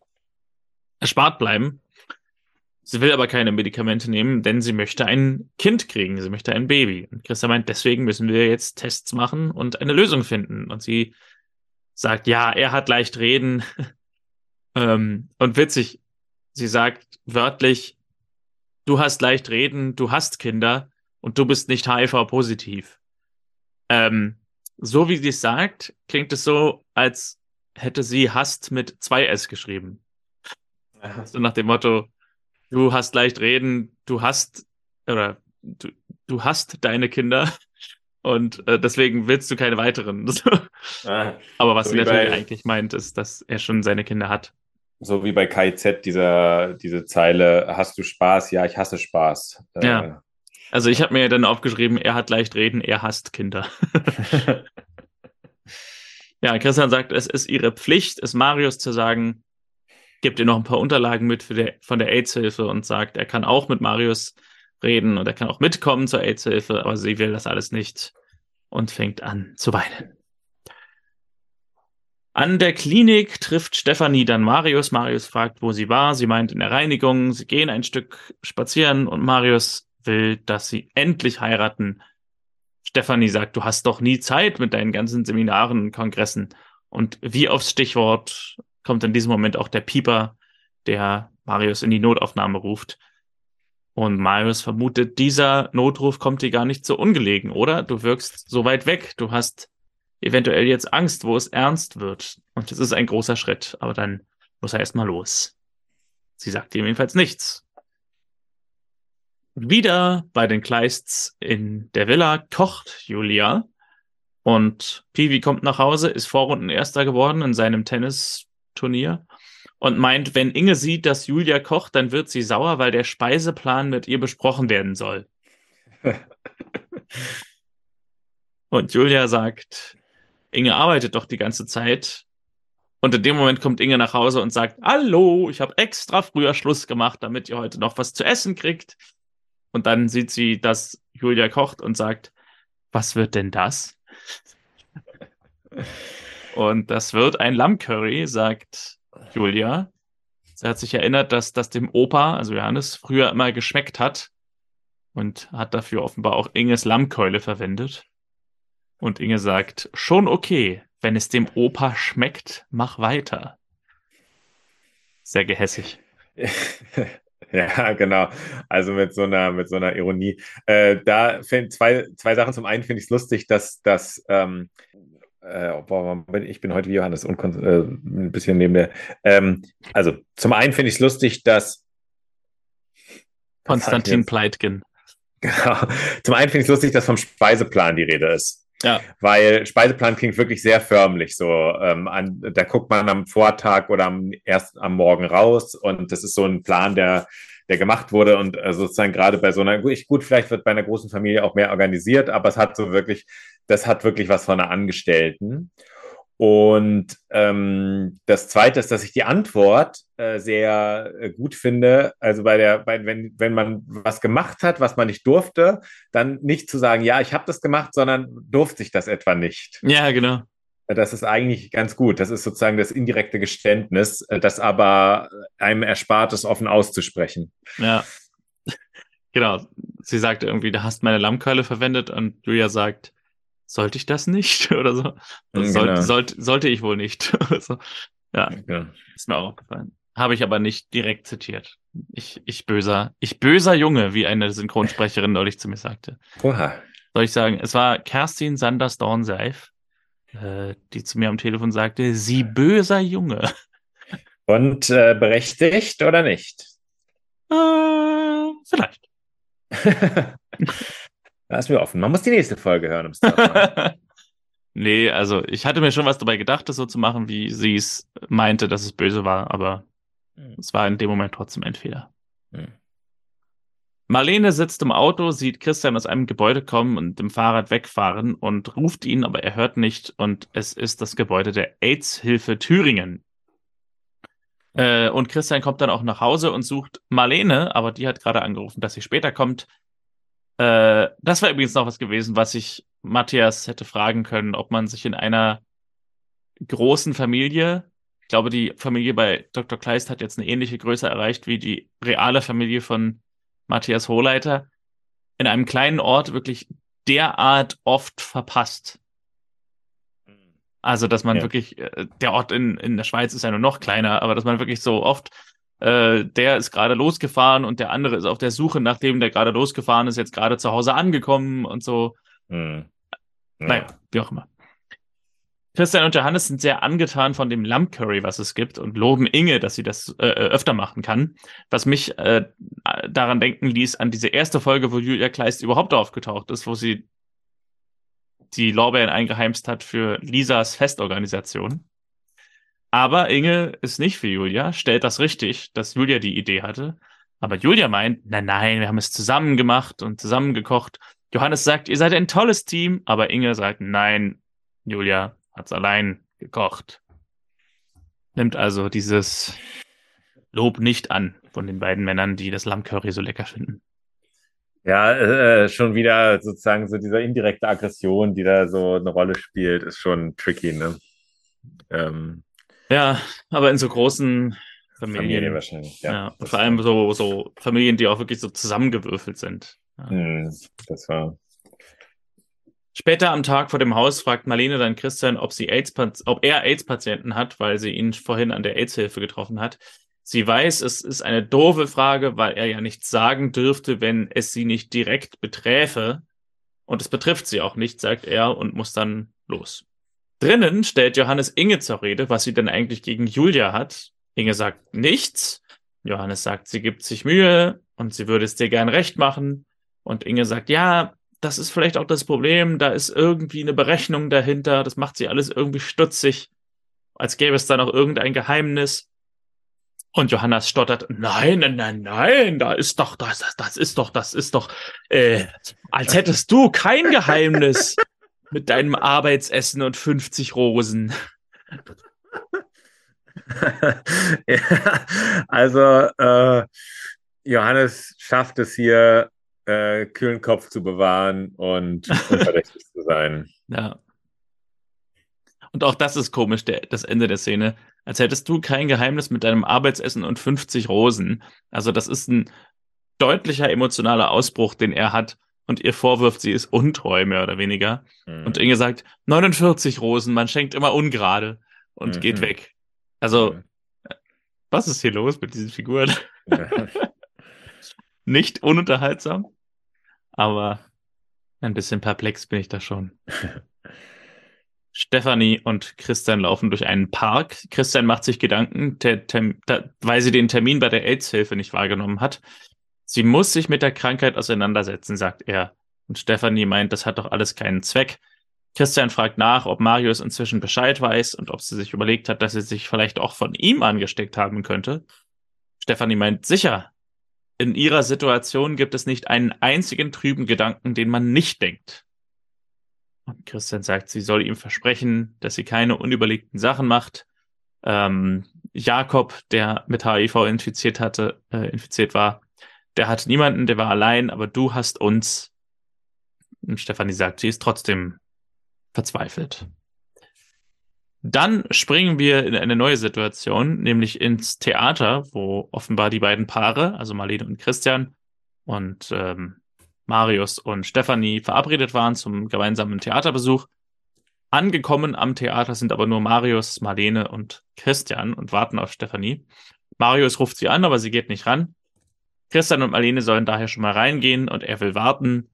erspart bleiben. Sie will aber keine Medikamente nehmen, denn sie möchte ein Kind kriegen, sie möchte ein Baby. Und Christa meint, deswegen müssen wir jetzt Tests machen und eine Lösung finden. Und sie sagt, ja, er hat leicht reden. ähm, und witzig, sie sagt wörtlich, du hast leicht reden, du hast Kinder und du bist nicht HIV-positiv. Ähm, so wie sie es sagt, klingt es so, als hätte sie hast mit zwei S geschrieben. So nach dem Motto, du hast leicht reden, du hast, oder du, du hast deine Kinder und äh, deswegen willst du keine weiteren. ah, Aber was so sie natürlich bei, eigentlich meint, ist, dass er schon seine Kinder hat so wie bei KIZ, dieser, diese Zeile, hast du Spaß? Ja, ich hasse Spaß. Äh, ja. Also ich habe mir dann aufgeschrieben, er hat leicht reden, er hasst Kinder. ja, Christian sagt, es ist ihre Pflicht, es Marius zu sagen, gibt ihr noch ein paar Unterlagen mit der, von der AIDS-Hilfe und sagt, er kann auch mit Marius reden und er kann auch mitkommen zur AIDS-Hilfe, aber sie will das alles nicht und fängt an zu weinen. An der Klinik trifft Stefanie dann Marius. Marius fragt, wo sie war. Sie meint in der Reinigung. Sie gehen ein Stück spazieren und Marius will, dass sie endlich heiraten. Stefanie sagt, du hast doch nie Zeit mit deinen ganzen Seminaren und Kongressen. Und wie aufs Stichwort kommt in diesem Moment auch der Pieper, der Marius in die Notaufnahme ruft. Und Marius vermutet, dieser Notruf kommt dir gar nicht so ungelegen, oder? Du wirkst so weit weg. Du hast eventuell jetzt Angst, wo es ernst wird. Und das ist ein großer Schritt, aber dann muss er erstmal los. Sie sagt ihm jedenfalls nichts. Wieder bei den Kleists in der Villa kocht Julia und Pivi kommt nach Hause, ist Vorrundenerster geworden in seinem Tennisturnier und meint, wenn Inge sieht, dass Julia kocht, dann wird sie sauer, weil der Speiseplan mit ihr besprochen werden soll. und Julia sagt, Inge arbeitet doch die ganze Zeit. Und in dem Moment kommt Inge nach Hause und sagt, hallo, ich habe extra früher Schluss gemacht, damit ihr heute noch was zu essen kriegt. Und dann sieht sie, dass Julia kocht und sagt, was wird denn das? und das wird ein Lammcurry, sagt Julia. Sie hat sich erinnert, dass das dem Opa, also Johannes, früher immer geschmeckt hat und hat dafür offenbar auch Inges Lammkeule verwendet. Und Inge sagt, schon okay, wenn es dem Opa schmeckt, mach weiter. Sehr gehässig. Ja, genau. Also mit so einer, mit so einer Ironie. Äh, da finde zwei, zwei Sachen. Zum einen finde ich es lustig, dass das, ähm, äh, boah, ich bin heute wie Johannes äh, ein bisschen neben der. Ähm, also zum einen finde ich es lustig, dass Konstantin Pleitgen. Genau. Zum einen finde ich es lustig, dass vom Speiseplan die Rede ist. Ja. Weil Speiseplan klingt wirklich sehr förmlich. So, ähm, an, da guckt man am Vortag oder am, erst am Morgen raus und das ist so ein Plan, der, der gemacht wurde und äh, sozusagen gerade bei so einer, gut, vielleicht wird bei einer großen Familie auch mehr organisiert, aber es hat so wirklich, das hat wirklich was von einer Angestellten. Und ähm, das Zweite ist, dass ich die Antwort äh, sehr äh, gut finde. Also bei der, bei, wenn, wenn man was gemacht hat, was man nicht durfte, dann nicht zu sagen, ja, ich habe das gemacht, sondern durfte ich das etwa nicht. Ja, genau. Das ist eigentlich ganz gut. Das ist sozusagen das indirekte Geständnis, äh, das aber einem erspart ist, offen auszusprechen. Ja. Genau. Sie sagt irgendwie, du hast meine Lammkeule verwendet und Julia sagt, sollte ich das nicht? Oder so. Also genau. sollte, sollte, sollte ich wohl nicht. so. Ja, ja, ist mir auch aufgefallen. Habe ich aber nicht direkt zitiert. Ich, ich böser, ich böser Junge, wie eine Synchronsprecherin neulich zu mir sagte. Oha. Soll ich sagen, es war Kerstin Sanders Dornseif, äh, die zu mir am Telefon sagte, sie böser Junge. Und äh, berechtigt oder nicht? Äh, vielleicht. Lass mir offen. Man muss die nächste Folge hören, um es zu Nee, also ich hatte mir schon was dabei gedacht, das so zu machen, wie sie es meinte, dass es böse war, aber hm. es war in dem Moment trotzdem ein Fehler. Hm. Marlene sitzt im Auto, sieht Christian aus einem Gebäude kommen und dem Fahrrad wegfahren und ruft ihn, aber er hört nicht und es ist das Gebäude der AIDS-Hilfe Thüringen. Äh, und Christian kommt dann auch nach Hause und sucht Marlene, aber die hat gerade angerufen, dass sie später kommt. Äh, das war übrigens noch was gewesen, was ich Matthias hätte fragen können, ob man sich in einer großen Familie, ich glaube, die Familie bei Dr. Kleist hat jetzt eine ähnliche Größe erreicht wie die reale Familie von Matthias Hohleiter, in einem kleinen Ort wirklich derart oft verpasst. Also, dass man ja. wirklich, äh, der Ort in, in der Schweiz ist ja nur noch kleiner, aber dass man wirklich so oft, äh, der ist gerade losgefahren und der andere ist auf der Suche, nachdem der gerade losgefahren ist, jetzt gerade zu Hause angekommen und so. Hm. Ja. Naja, wie auch immer. Christian und Johannes sind sehr angetan von dem Lammcurry, was es gibt und loben Inge, dass sie das äh, äh, öfter machen kann. Was mich äh, daran denken ließ an diese erste Folge, wo Julia Kleist überhaupt aufgetaucht ist, wo sie die Lorbeeren eingeheimst hat für Lisas Festorganisation. Aber Inge ist nicht für Julia, stellt das richtig, dass Julia die Idee hatte. Aber Julia meint, nein, nein, wir haben es zusammen gemacht und zusammen gekocht. Johannes sagt, ihr seid ein tolles Team, aber Inge sagt, nein, Julia, hat's allein gekocht. Nimmt also dieses Lob nicht an von den beiden Männern, die das Lammcurry so lecker finden. Ja, äh, schon wieder sozusagen so diese indirekte Aggression, die da so eine Rolle spielt, ist schon tricky, ne? Ähm, ja, aber in so großen Familien. Familie wahrscheinlich, ja. ja und vor allem so, so Familien, die auch wirklich so zusammengewürfelt sind. Ja. Hm, das war Später am Tag vor dem Haus fragt Marlene dann Christian, ob, sie AIDS ob er AIDS-Patienten hat, weil sie ihn vorhin an der AIDS-Hilfe getroffen hat. Sie weiß, es ist eine doofe Frage, weil er ja nichts sagen dürfte, wenn es sie nicht direkt beträfe. Und es betrifft sie auch nicht, sagt er und muss dann los. Drinnen stellt Johannes Inge zur Rede, was sie denn eigentlich gegen Julia hat. Inge sagt nichts. Johannes sagt, sie gibt sich Mühe und sie würde es dir gern recht machen. Und Inge sagt, ja, das ist vielleicht auch das Problem. Da ist irgendwie eine Berechnung dahinter. Das macht sie alles irgendwie stutzig, als gäbe es da noch irgendein Geheimnis. Und Johannes stottert, nein, nein, nein, nein, da ist doch, das, das, das ist doch, das ist doch, äh, als hättest du kein Geheimnis mit deinem Arbeitsessen und 50 Rosen. ja, also äh, Johannes schafft es hier äh, kühlen Kopf zu bewahren und unverdächtig zu sein. Ja. Und auch das ist komisch, der, das Ende der Szene. Als hättest du kein Geheimnis mit deinem Arbeitsessen und 50 Rosen. Also, das ist ein deutlicher emotionaler Ausbruch, den er hat. Und ihr vorwirft, sie ist untreu, mehr oder weniger. Mhm. Und Inge sagt, 49 Rosen, man schenkt immer ungerade und mhm. geht weg. Also, mhm. was ist hier los mit diesen Figuren? Nicht ununterhaltsam, aber ein bisschen perplex bin ich da schon. Stefanie und Christian laufen durch einen Park. Christian macht sich Gedanken, weil sie den Termin bei der AIDS-Hilfe nicht wahrgenommen hat. Sie muss sich mit der Krankheit auseinandersetzen, sagt er. Und Stefanie meint, das hat doch alles keinen Zweck. Christian fragt nach, ob Marius inzwischen Bescheid weiß und ob sie sich überlegt hat, dass sie sich vielleicht auch von ihm angesteckt haben könnte. Stefanie meint, sicher, in ihrer Situation gibt es nicht einen einzigen trüben Gedanken, den man nicht denkt. Und Christian sagt, sie soll ihm versprechen, dass sie keine unüberlegten Sachen macht. Ähm, Jakob, der mit HIV infiziert hatte, äh, infiziert war, der hat niemanden, der war allein, aber du hast uns. Und Stefanie sagt, sie ist trotzdem verzweifelt. Dann springen wir in eine neue Situation, nämlich ins Theater, wo offenbar die beiden Paare, also Marlene und Christian und ähm, Marius und Stefanie verabredet waren zum gemeinsamen Theaterbesuch. Angekommen am Theater sind aber nur Marius, Marlene und Christian und warten auf Stefanie. Marius ruft sie an, aber sie geht nicht ran. Christian und Marlene sollen daher schon mal reingehen und er will warten.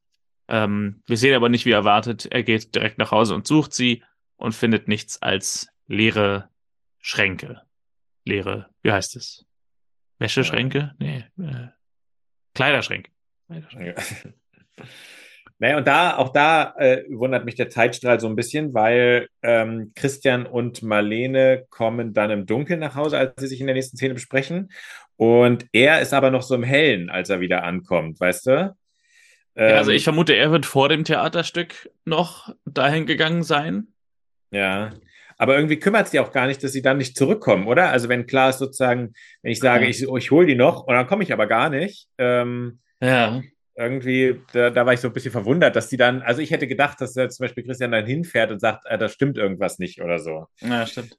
Ähm, wir sehen aber nicht, wie er wartet. Er geht direkt nach Hause und sucht sie und findet nichts als leere Schränke. Leere, wie heißt es? Wäscheschränke? Nee, äh, Kleiderschränke. Kleiderschränke. Naja, und da, auch da äh, wundert mich der Zeitstrahl so ein bisschen, weil ähm, Christian und Marlene kommen dann im Dunkeln nach Hause, als sie sich in der nächsten Szene besprechen. Und er ist aber noch so im Hellen, als er wieder ankommt, weißt du? Ähm, ja, also ähm, ich vermute, er wird vor dem Theaterstück noch dahin gegangen sein. Ja. Aber irgendwie kümmert es die auch gar nicht, dass sie dann nicht zurückkommen, oder? Also wenn klar ist sozusagen, wenn ich sage, ja. ich, ich hole die noch und dann komme ich aber gar nicht. Ähm, ja irgendwie, da, da, war ich so ein bisschen verwundert, dass die dann, also ich hätte gedacht, dass zum Beispiel Christian dann hinfährt und sagt, äh, da stimmt irgendwas nicht oder so. Ja, stimmt.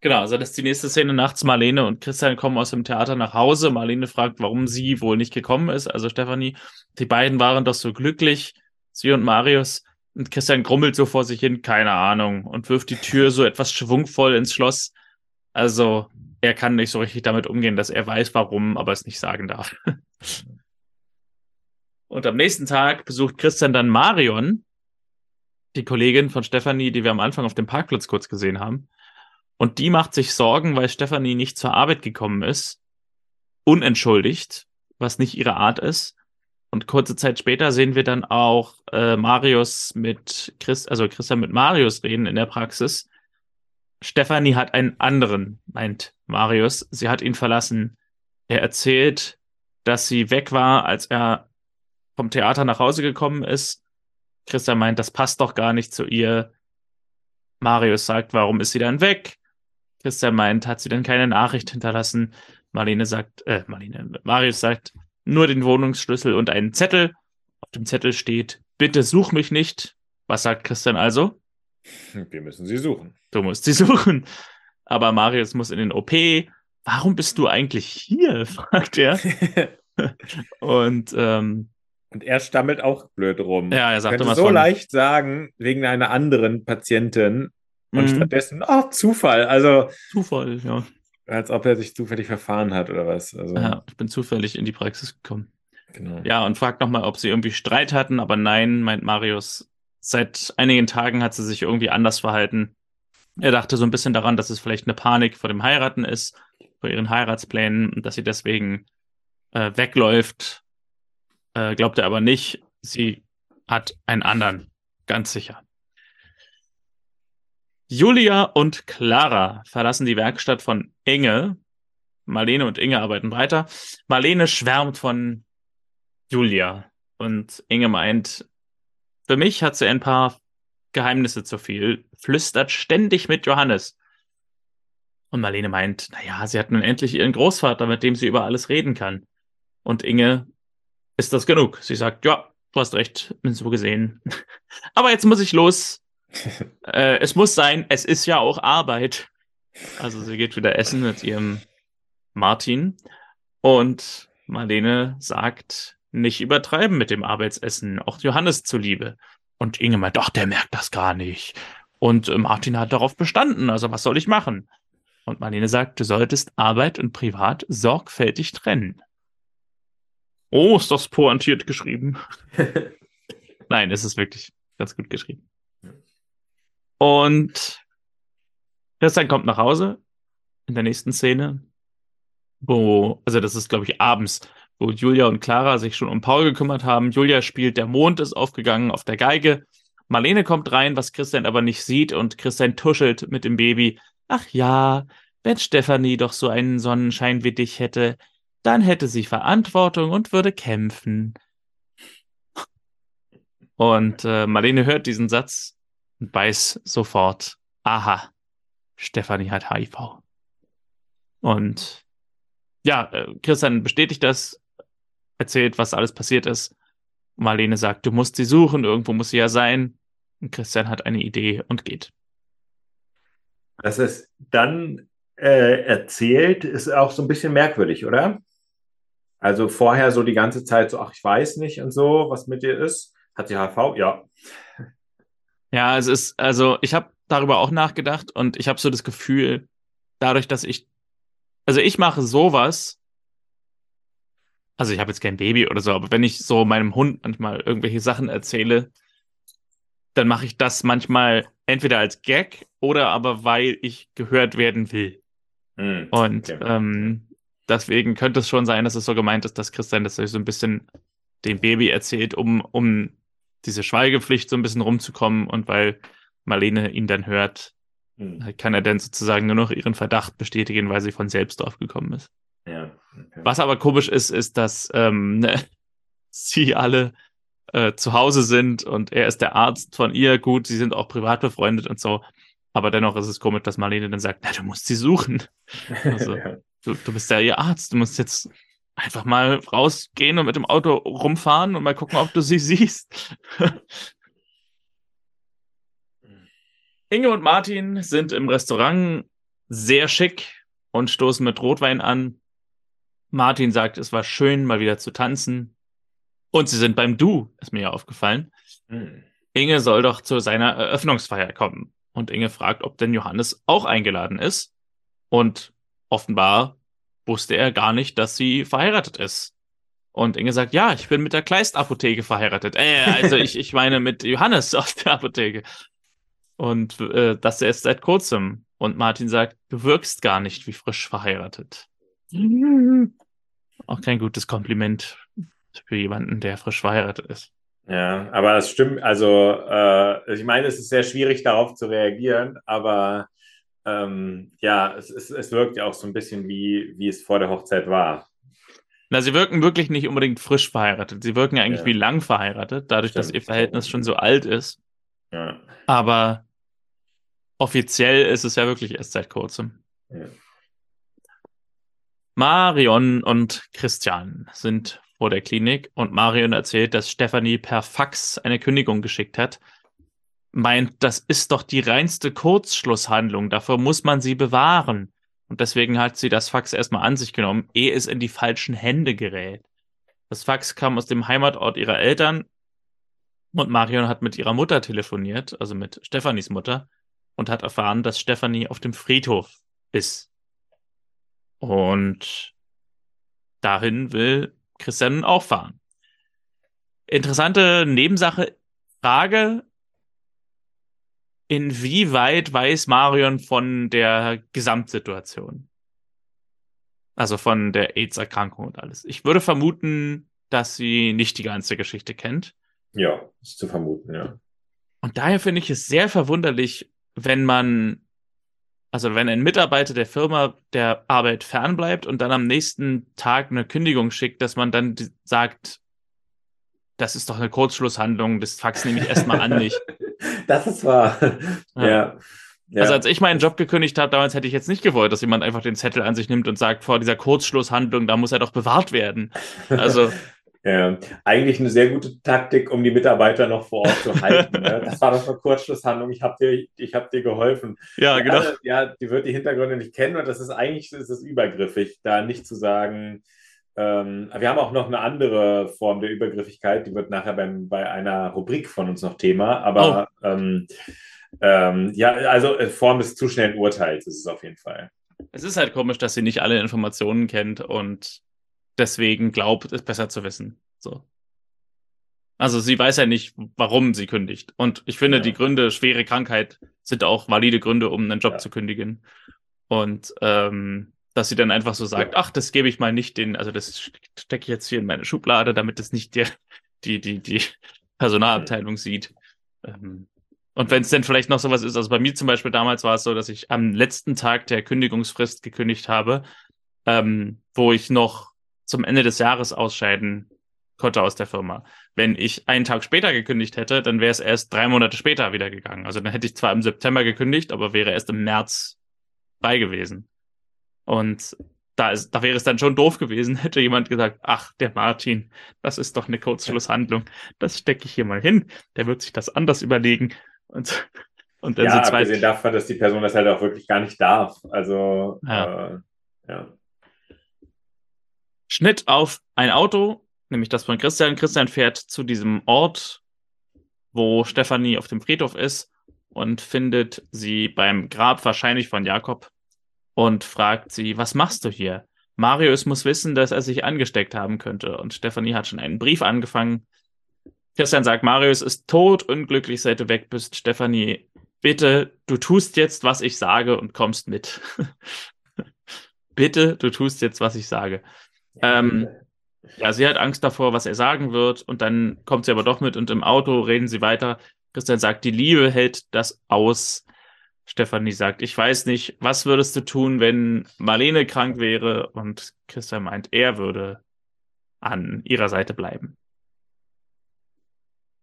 Genau, also das ist die nächste Szene nachts. Marlene und Christian kommen aus dem Theater nach Hause. Marlene fragt, warum sie wohl nicht gekommen ist. Also Stefanie, die beiden waren doch so glücklich, sie und Marius. Und Christian grummelt so vor sich hin, keine Ahnung, und wirft die Tür so etwas schwungvoll ins Schloss. Also er kann nicht so richtig damit umgehen, dass er weiß, warum, aber es nicht sagen darf. Und am nächsten Tag besucht Christian dann Marion, die Kollegin von Stefanie, die wir am Anfang auf dem Parkplatz kurz gesehen haben. Und die macht sich Sorgen, weil Stefanie nicht zur Arbeit gekommen ist. Unentschuldigt, was nicht ihre Art ist. Und kurze Zeit später sehen wir dann auch äh, Marius mit Chris, also Christian mit Marius reden in der Praxis. Stefanie hat einen anderen, meint Marius. Sie hat ihn verlassen. Er erzählt, dass sie weg war, als er vom Theater nach Hause gekommen ist. Christian meint, das passt doch gar nicht zu ihr. Marius sagt, warum ist sie dann weg? Christian meint, hat sie denn keine Nachricht hinterlassen? Marlene sagt, äh, Marlene, Marius sagt, nur den Wohnungsschlüssel und einen Zettel. Auf dem Zettel steht, bitte such mich nicht. Was sagt Christian also? Wir müssen sie suchen. Du musst sie suchen. Aber Marius muss in den OP. Warum bist du eigentlich hier? fragt er. und ähm, und er stammelt auch blöd rum. Ja, er sagt immer so von... leicht sagen, wegen einer anderen Patientin. Und mhm. stattdessen, ach, Zufall. Also. Zufall, ja. Als ob er sich zufällig verfahren hat oder was. Also, ja, ich bin zufällig in die Praxis gekommen. Genau. Ja, und fragt nochmal, ob sie irgendwie Streit hatten, aber nein, meint Marius. Seit einigen Tagen hat sie sich irgendwie anders verhalten. Er dachte so ein bisschen daran, dass es vielleicht eine Panik vor dem Heiraten ist, vor ihren Heiratsplänen und dass sie deswegen äh, wegläuft äh, glaubt er aber nicht. Sie hat einen anderen, ganz sicher. Julia und Clara verlassen die Werkstatt von Inge. Marlene und Inge arbeiten weiter. Marlene schwärmt von Julia und Inge meint, für mich hat sie ein paar Geheimnisse zu viel, flüstert ständig mit Johannes. Und Marlene meint, naja, sie hat nun endlich ihren Großvater, mit dem sie über alles reden kann. Und Inge ist das genug. Sie sagt, ja, du hast recht, bin so gesehen. Aber jetzt muss ich los. Äh, es muss sein, es ist ja auch Arbeit. Also sie geht wieder essen mit ihrem Martin. Und Marlene sagt, nicht übertreiben mit dem Arbeitsessen, auch Johannes zuliebe. Und Inge meint, doch, der merkt das gar nicht. Und äh, Martin hat darauf bestanden, also was soll ich machen? Und Marlene sagt, du solltest Arbeit und Privat sorgfältig trennen. Oh, ist das pointiert geschrieben. Nein, es ist wirklich ganz gut geschrieben. Und Christian kommt nach Hause in der nächsten Szene, wo, also das ist, glaube ich, abends, wo Julia und Clara sich schon um Paul gekümmert haben. Julia spielt, der Mond ist aufgegangen auf der Geige. Marlene kommt rein, was Christian aber nicht sieht, und Christian tuschelt mit dem Baby. Ach ja, wenn Stefanie doch so einen Sonnenschein wie dich hätte, dann hätte sie Verantwortung und würde kämpfen. Und äh, Marlene hört diesen Satz und weiß sofort, aha, Stefanie hat HIV. Und ja, äh, Christian bestätigt das, erzählt, was alles passiert ist. Marlene sagt, du musst sie suchen, irgendwo muss sie ja sein. Und Christian hat eine Idee und geht. Dass es dann äh, erzählt, ist auch so ein bisschen merkwürdig, oder? Also vorher so die ganze Zeit so, ach, ich weiß nicht und so, was mit dir ist. Hat sie HIV? Ja. Ja, es ist, also ich habe darüber auch nachgedacht und ich habe so das Gefühl, dadurch, dass ich, also ich mache sowas, also ich habe jetzt kein Baby oder so, aber wenn ich so meinem Hund manchmal irgendwelche Sachen erzähle, dann mache ich das manchmal entweder als Gag oder aber weil ich gehört werden will. Mm, und okay. ähm, deswegen könnte es schon sein, dass es so gemeint ist, dass Christian das so ein bisschen dem Baby erzählt, um, um diese Schweigepflicht so ein bisschen rumzukommen und weil Marlene ihn dann hört, hm. kann er dann sozusagen nur noch ihren Verdacht bestätigen, weil sie von selbst drauf gekommen ist. Ja, okay. Was aber komisch ist, ist, dass ähm, ne, sie alle äh, zu Hause sind und er ist der Arzt von ihr. Gut, sie sind auch privat befreundet und so. Aber dennoch ist es komisch, dass Marlene dann sagt, na, du musst sie suchen. Also, ja. du, du bist ja ihr Arzt, du musst jetzt einfach mal rausgehen und mit dem Auto rumfahren und mal gucken, ob du sie siehst. Inge und Martin sind im Restaurant sehr schick und stoßen mit Rotwein an. Martin sagt, es war schön, mal wieder zu tanzen. Und sie sind beim Du, ist mir ja aufgefallen. Mhm. Inge soll doch zu seiner Eröffnungsfeier kommen. Und Inge fragt, ob denn Johannes auch eingeladen ist. Und offenbar wusste er gar nicht, dass sie verheiratet ist. Und Inge sagt, ja, ich bin mit der Kleist-Apotheke verheiratet. Äh, also ich, ich meine mit Johannes aus der Apotheke. Und äh, das erst seit kurzem. Und Martin sagt, du wirkst gar nicht wie frisch verheiratet. Auch kein gutes Kompliment für jemanden, der frisch verheiratet ist. Ja, aber das stimmt. Also, äh, ich meine, es ist sehr schwierig, darauf zu reagieren, aber ähm, ja, es, es, es wirkt ja auch so ein bisschen wie, wie es vor der Hochzeit war. Na, sie wirken wirklich nicht unbedingt frisch verheiratet. Sie wirken ja eigentlich ja. wie lang verheiratet, dadurch, Stimmt. dass ihr Verhältnis schon so alt ist. Ja. Aber offiziell ist es ja wirklich erst seit kurzem. Ja. Marion und Christian sind vor der Klinik und Marion erzählt, dass Stefanie per Fax eine Kündigung geschickt hat. Meint, das ist doch die reinste Kurzschlusshandlung, dafür muss man sie bewahren. Und deswegen hat sie das Fax erstmal an sich genommen, ehe es in die falschen Hände gerät. Das Fax kam aus dem Heimatort ihrer Eltern und Marion hat mit ihrer Mutter telefoniert, also mit Stefanis Mutter, und hat erfahren, dass Stefanie auf dem Friedhof ist. Und dahin will Christian auch fahren. Interessante Nebensache, Frage, inwieweit weiß Marion von der Gesamtsituation? Also von der AIDS-Erkrankung und alles. Ich würde vermuten, dass sie nicht die ganze Geschichte kennt. Ja, ist zu vermuten, ja. Und daher finde ich es sehr verwunderlich, wenn man also wenn ein Mitarbeiter der Firma der Arbeit fernbleibt und dann am nächsten Tag eine Kündigung schickt, dass man dann sagt, das ist doch eine Kurzschlusshandlung, das Fax nehme ich erstmal an nicht. das ist wahr. Ja. ja. Also als ich meinen Job gekündigt habe, damals hätte ich jetzt nicht gewollt, dass jemand einfach den Zettel an sich nimmt und sagt, vor dieser Kurzschlusshandlung, da muss er doch bewahrt werden. Also Ja, eigentlich eine sehr gute Taktik, um die Mitarbeiter noch vor Ort zu halten. ne? Das war doch eine Kurzschlusshandlung. Ich habe dir, ich hab dir geholfen. Ja, genau. Ja, ja, die wird die Hintergründe nicht kennen und das ist eigentlich ist es übergriffig, da nicht zu sagen. Ähm, wir haben auch noch eine andere Form der Übergriffigkeit, die wird nachher beim, bei einer Rubrik von uns noch Thema. Aber oh. ähm, ähm, ja, also äh, Form des zu schnellen Urteils ist es auf jeden Fall. Es ist halt komisch, dass sie nicht alle Informationen kennt und deswegen glaubt, es besser zu wissen. So. Also sie weiß ja nicht, warum sie kündigt. Und ich finde, ja. die Gründe, schwere Krankheit, sind auch valide Gründe, um einen Job ja. zu kündigen. Und ähm, dass sie dann einfach so sagt, ach, das gebe ich mal nicht den, also das stecke ich jetzt hier in meine Schublade, damit es nicht der, die, die, die Personalabteilung sieht. Ähm, und wenn es denn vielleicht noch sowas ist, also bei mir zum Beispiel damals war es so, dass ich am letzten Tag der Kündigungsfrist gekündigt habe, ähm, wo ich noch zum Ende des Jahres ausscheiden konnte aus der Firma. Wenn ich einen Tag später gekündigt hätte, dann wäre es erst drei Monate später wieder gegangen. Also dann hätte ich zwar im September gekündigt, aber wäre erst im März bei gewesen. Und da, ist, da wäre es dann schon doof gewesen, hätte jemand gesagt, ach, der Martin, das ist doch eine Kurzschlusshandlung. Das stecke ich hier mal hin. Der wird sich das anders überlegen. Und, und dann ja, sind zwei. Abgesehen davon, dass die Person das halt auch wirklich gar nicht darf. Also, ja. Äh, ja. Schnitt auf ein Auto, nämlich das von Christian. Christian fährt zu diesem Ort, wo Stefanie auf dem Friedhof ist und findet sie beim Grab wahrscheinlich von Jakob und fragt sie, was machst du hier? Marius muss wissen, dass er sich angesteckt haben könnte und Stefanie hat schon einen Brief angefangen. Christian sagt, Marius ist tot, unglücklich, seit du weg bist. Stefanie, bitte, du tust jetzt, was ich sage und kommst mit. bitte, du tust jetzt, was ich sage. Ähm, ja, sie hat Angst davor, was er sagen wird. Und dann kommt sie aber doch mit und im Auto reden sie weiter. Christian sagt, die Liebe hält das aus. Stefanie sagt, ich weiß nicht, was würdest du tun, wenn Marlene krank wäre? Und Christian meint, er würde an ihrer Seite bleiben.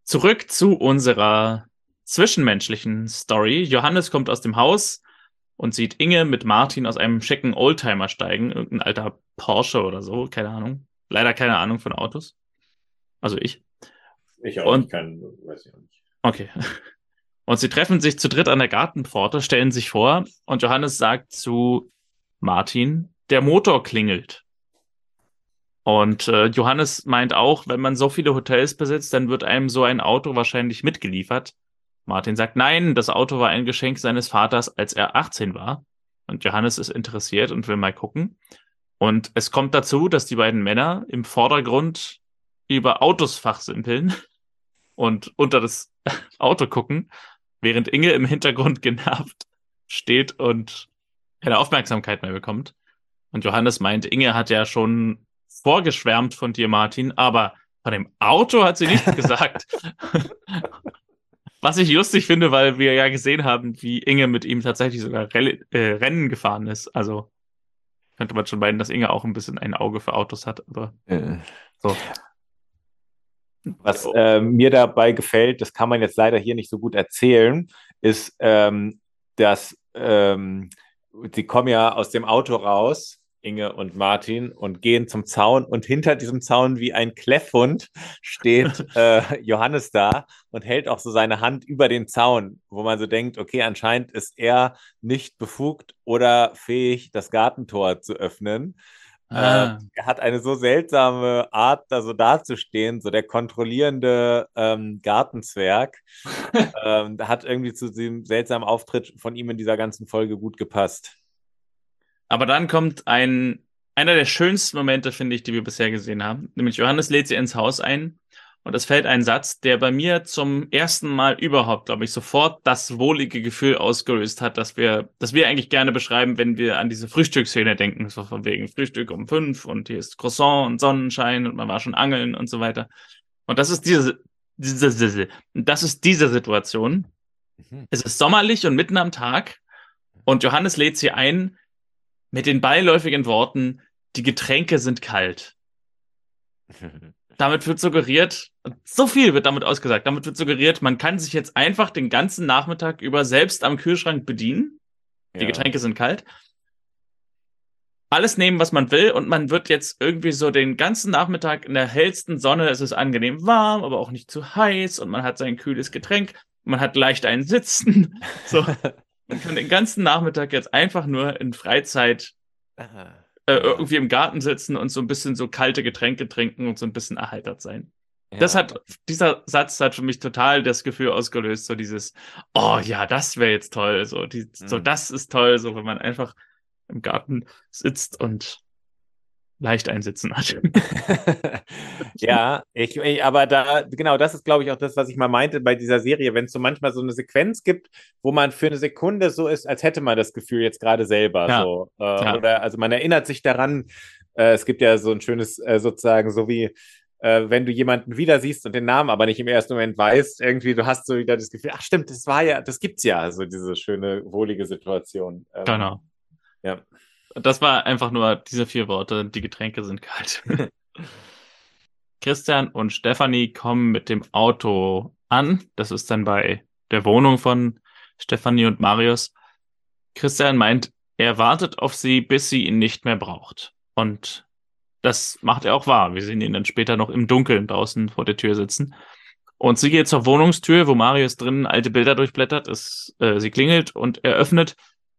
Zurück zu unserer zwischenmenschlichen Story. Johannes kommt aus dem Haus und sieht Inge mit Martin aus einem schicken Oldtimer steigen, irgendein alter Porsche oder so, keine Ahnung. Leider keine Ahnung von Autos. Also ich. Ich auch und, nicht, kann, weiß ich auch nicht. Okay. Und sie treffen sich zu dritt an der Gartenpforte, stellen sich vor und Johannes sagt zu Martin, der Motor klingelt. Und äh, Johannes meint auch, wenn man so viele Hotels besitzt, dann wird einem so ein Auto wahrscheinlich mitgeliefert. Martin sagt, nein, das Auto war ein Geschenk seines Vaters, als er 18 war. Und Johannes ist interessiert und will mal gucken. Und es kommt dazu, dass die beiden Männer im Vordergrund über Autos fachsimpeln und unter das Auto gucken, während Inge im Hintergrund genervt steht und keine Aufmerksamkeit mehr bekommt. Und Johannes meint, Inge hat ja schon vorgeschwärmt von dir, Martin, aber von dem Auto hat sie nichts gesagt. Was ich lustig finde, weil wir ja gesehen haben, wie Inge mit ihm tatsächlich sogar Rell äh, Rennen gefahren ist. Also könnte man schon meinen, dass Inge auch ein bisschen ein Auge für Autos hat, aber äh. so. Was äh, mir dabei gefällt, das kann man jetzt leider hier nicht so gut erzählen, ist, ähm, dass ähm, sie kommen ja aus dem Auto raus Inge und Martin und gehen zum Zaun und hinter diesem Zaun wie ein Kläffhund steht äh, Johannes da und hält auch so seine Hand über den Zaun, wo man so denkt, okay, anscheinend ist er nicht befugt oder fähig, das Gartentor zu öffnen. Ah. Äh, er hat eine so seltsame Art, da so dazustehen, so der kontrollierende ähm, Gartenzwerg. ähm, hat irgendwie zu diesem seltsamen Auftritt von ihm in dieser ganzen Folge gut gepasst. Aber dann kommt ein, einer der schönsten Momente, finde ich, die wir bisher gesehen haben. Nämlich Johannes lädt sie ins Haus ein und es fällt ein Satz, der bei mir zum ersten Mal überhaupt, glaube ich, sofort das wohlige Gefühl ausgelöst hat, dass wir, dass wir eigentlich gerne beschreiben, wenn wir an diese Frühstücksszene denken, so von wegen Frühstück um fünf und hier ist Croissant und Sonnenschein und man war schon angeln und so weiter. Und das ist diese, diese, diese das ist diese Situation. Mhm. Es ist sommerlich und mitten am Tag und Johannes lädt sie ein, mit den beiläufigen Worten, die Getränke sind kalt. damit wird suggeriert, so viel wird damit ausgesagt, damit wird suggeriert, man kann sich jetzt einfach den ganzen Nachmittag über selbst am Kühlschrank bedienen. Die ja. Getränke sind kalt. Alles nehmen, was man will, und man wird jetzt irgendwie so den ganzen Nachmittag in der hellsten Sonne, es ist angenehm warm, aber auch nicht zu heiß, und man hat sein kühles Getränk, man hat leicht einen Sitzen. So. Man kann den ganzen Nachmittag jetzt einfach nur in Freizeit äh, irgendwie im Garten sitzen und so ein bisschen so kalte Getränke trinken und so ein bisschen erheitert sein. Ja. Das hat, dieser Satz hat für mich total das Gefühl ausgelöst, so dieses, oh ja, das wäre jetzt toll, so, die, mhm. so, das ist toll, so, wenn man einfach im Garten sitzt und leicht einsitzen hat. ja, ich, ich, aber da, genau, das ist, glaube ich, auch das, was ich mal meinte bei dieser Serie, wenn es so manchmal so eine Sequenz gibt, wo man für eine Sekunde so ist, als hätte man das Gefühl jetzt gerade selber. Ja. So, äh, ja. Oder also man erinnert sich daran, äh, es gibt ja so ein schönes, äh, sozusagen, so wie äh, wenn du jemanden wieder siehst und den Namen aber nicht im ersten Moment weißt, irgendwie, du hast so wieder das Gefühl, ach stimmt, das war ja, das gibt's ja, so diese schöne, wohlige Situation. Ähm, genau. Ja. Das war einfach nur diese vier Worte. Die Getränke sind kalt. Christian und Stefanie kommen mit dem Auto an. Das ist dann bei der Wohnung von Stefanie und Marius. Christian meint, er wartet auf sie, bis sie ihn nicht mehr braucht. Und das macht er auch wahr. Wir sehen ihn dann später noch im Dunkeln draußen vor der Tür sitzen. Und sie geht zur Wohnungstür, wo Marius drinnen alte Bilder durchblättert. Es, äh, sie klingelt und er öffnet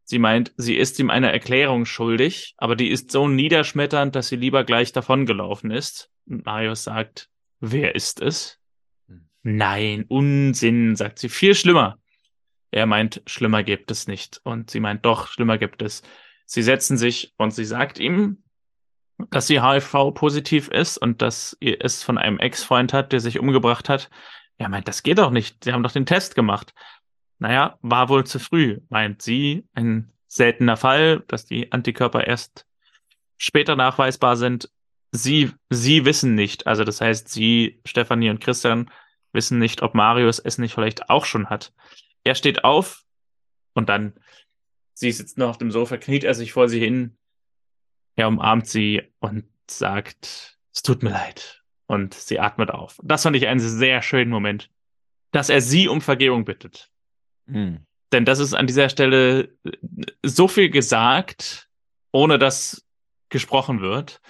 Sie meint, sie ist ihm eine Erklärung schuldig, aber die ist so niederschmetternd, dass sie lieber gleich davongelaufen ist. Und Marius sagt, wer ist es? Nein, Unsinn, sagt sie, viel schlimmer. Er meint, schlimmer gibt es nicht. Und sie meint, doch, schlimmer gibt es. Sie setzen sich und sie sagt ihm, dass sie HIV-positiv ist und dass ihr es von einem Ex-Freund hat, der sich umgebracht hat. Er meint, das geht doch nicht. Sie haben doch den Test gemacht. Naja, war wohl zu früh, meint sie. Ein seltener Fall, dass die Antikörper erst später nachweisbar sind. sie, sie wissen nicht, also das heißt, sie, Stefanie und Christian wissen nicht, ob Marius es nicht vielleicht auch schon hat. Er steht auf und dann, sie sitzt noch auf dem Sofa, kniet er sich vor sie hin, er umarmt sie und sagt, es tut mir leid. Und sie atmet auf. Das fand ich einen sehr schönen Moment, dass er sie um Vergebung bittet. Mhm. Denn das ist an dieser Stelle so viel gesagt, ohne dass gesprochen wird.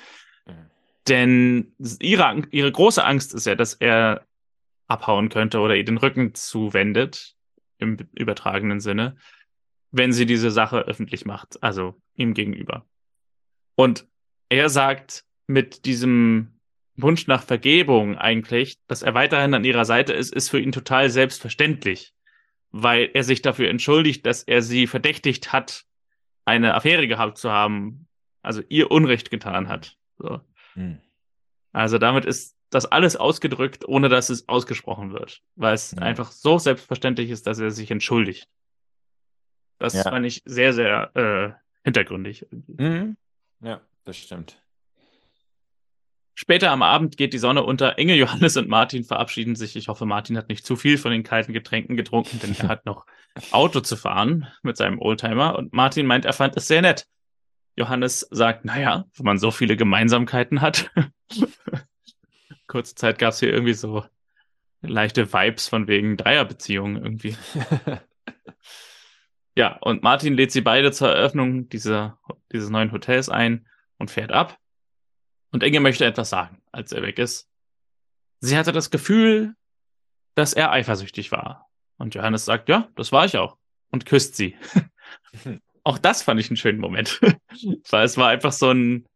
Mhm. Denn ihre, ihre große Angst ist ja, dass er abhauen könnte oder ihr den Rücken zuwendet, im übertragenen Sinne, wenn sie diese Sache öffentlich macht, also ihm gegenüber. Und er sagt mit diesem Wunsch nach Vergebung eigentlich, dass er weiterhin an ihrer Seite ist, ist für ihn total selbstverständlich, weil er sich dafür entschuldigt, dass er sie verdächtigt hat, eine Affäre gehabt zu haben, also ihr Unrecht getan hat. So. Hm. Also damit ist das alles ausgedrückt, ohne dass es ausgesprochen wird, weil es ja. einfach so selbstverständlich ist, dass er sich entschuldigt. Das ja. fand ich sehr, sehr äh, hintergründig. Mhm. Ja, das stimmt. Später am Abend geht die Sonne unter. Inge, Johannes und Martin verabschieden sich. Ich hoffe, Martin hat nicht zu viel von den kalten Getränken getrunken, denn er hat noch Auto zu fahren mit seinem Oldtimer. Und Martin meint, er fand es sehr nett. Johannes sagt, naja, wenn man so viele Gemeinsamkeiten hat. Kurze Zeit gab es hier irgendwie so leichte Vibes von wegen Dreierbeziehungen irgendwie. ja, und Martin lädt sie beide zur Eröffnung dieser, dieses neuen Hotels ein und fährt ab. Und Inge möchte etwas sagen, als er weg ist. Sie hatte das Gefühl, dass er eifersüchtig war. Und Johannes sagt, ja, das war ich auch. Und küsst sie. auch das fand ich einen schönen Moment. Weil es war einfach so ein,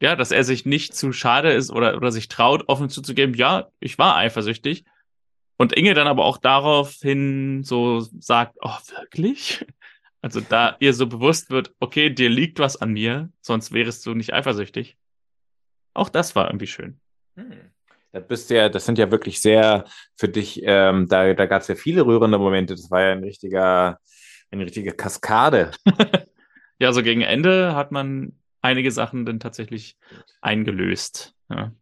ja, dass er sich nicht zu schade ist oder, oder sich traut, offen zuzugeben, ja, ich war eifersüchtig. Und Inge dann aber auch daraufhin so sagt, oh, wirklich? Also da ihr so bewusst wird, okay, dir liegt was an mir, sonst wärst du nicht eifersüchtig. Auch das war irgendwie schön. Hm. Das bist ja, das sind ja wirklich sehr für dich, ähm, da, da gab es ja viele rührende Momente. Das war ja ein richtiger, eine richtige Kaskade. ja, so gegen Ende hat man einige Sachen dann tatsächlich eingelöst. Ja.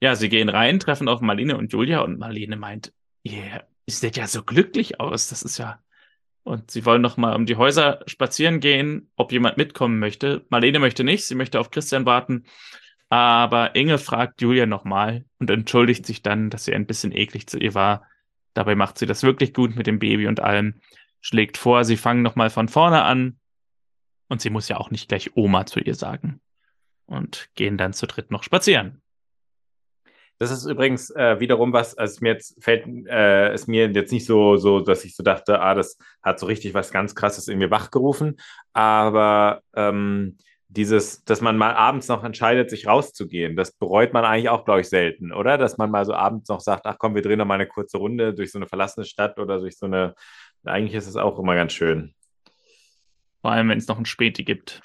ja, sie gehen rein, treffen auf Marlene und Julia und Marlene meint, ihr yeah, seht ja so glücklich aus. Das ist ja. Und sie wollen noch mal um die Häuser spazieren gehen, ob jemand mitkommen möchte. Marlene möchte nicht, sie möchte auf Christian warten. Aber Inge fragt Julia nochmal und entschuldigt sich dann, dass sie ein bisschen eklig zu ihr war. Dabei macht sie das wirklich gut mit dem Baby und allem. Schlägt vor, sie fangen nochmal von vorne an und sie muss ja auch nicht gleich Oma zu ihr sagen. Und gehen dann zu dritt noch spazieren. Das ist übrigens äh, wiederum was, also mir jetzt fällt äh, es mir jetzt nicht so, so, dass ich so dachte, ah, das hat so richtig was ganz krasses in mir wachgerufen. Aber ähm, dieses, dass man mal abends noch entscheidet, sich rauszugehen, das bereut man eigentlich auch, glaube ich, selten, oder? Dass man mal so abends noch sagt, ach komm, wir drehen noch mal eine kurze Runde durch so eine verlassene Stadt oder durch so eine, eigentlich ist es auch immer ganz schön. Vor allem, wenn es noch ein Späti gibt.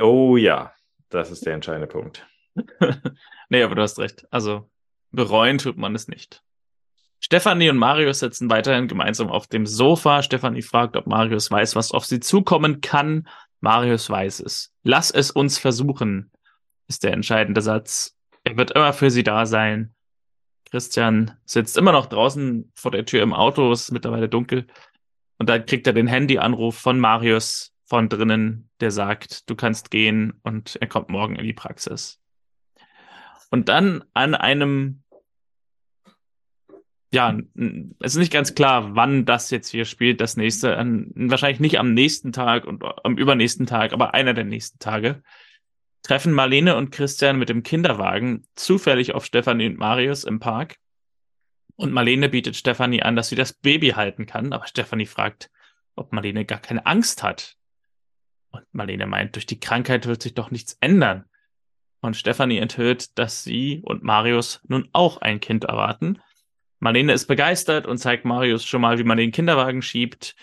Oh ja, das ist der entscheidende Punkt. nee, aber du hast recht. Also bereuen tut man es nicht. Stefanie und Marius sitzen weiterhin gemeinsam auf dem Sofa. Stefanie fragt, ob Marius weiß, was auf sie zukommen kann. Marius weiß es. Lass es uns versuchen, ist der entscheidende Satz. Er wird immer für sie da sein. Christian sitzt immer noch draußen vor der Tür im Auto, es ist mittlerweile dunkel. Und dann kriegt er den Handyanruf von Marius, von drinnen, der sagt, du kannst gehen und er kommt morgen in die Praxis. Und dann an einem, ja, es ist nicht ganz klar, wann das jetzt hier spielt, das nächste, an, wahrscheinlich nicht am nächsten Tag und am übernächsten Tag, aber einer der nächsten Tage, treffen Marlene und Christian mit dem Kinderwagen zufällig auf Stefanie und Marius im Park. Und Marlene bietet Stefanie an, dass sie das Baby halten kann, aber Stefanie fragt, ob Marlene gar keine Angst hat. Und Marlene meint, durch die Krankheit wird sich doch nichts ändern. Und Stefanie enthüllt, dass sie und Marius nun auch ein Kind erwarten. Marlene ist begeistert und zeigt Marius schon mal, wie man den Kinderwagen schiebt.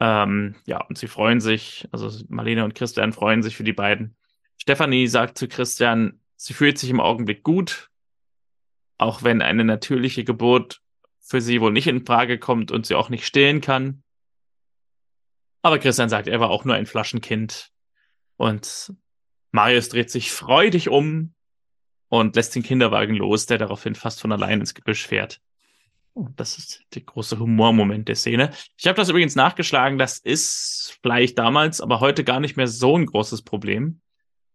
Ähm, ja, und sie freuen sich, also Marlene und Christian freuen sich für die beiden. Stefanie sagt zu Christian, sie fühlt sich im Augenblick gut, auch wenn eine natürliche Geburt für sie wohl nicht in Frage kommt und sie auch nicht stillen kann. Aber Christian sagt, er war auch nur ein Flaschenkind. Und Marius dreht sich freudig um und lässt den Kinderwagen los, der daraufhin fast von allein ins Gebüsch fährt. Das ist der große Humormoment der Szene. Ich habe das übrigens nachgeschlagen. Das ist vielleicht damals, aber heute gar nicht mehr so ein großes Problem.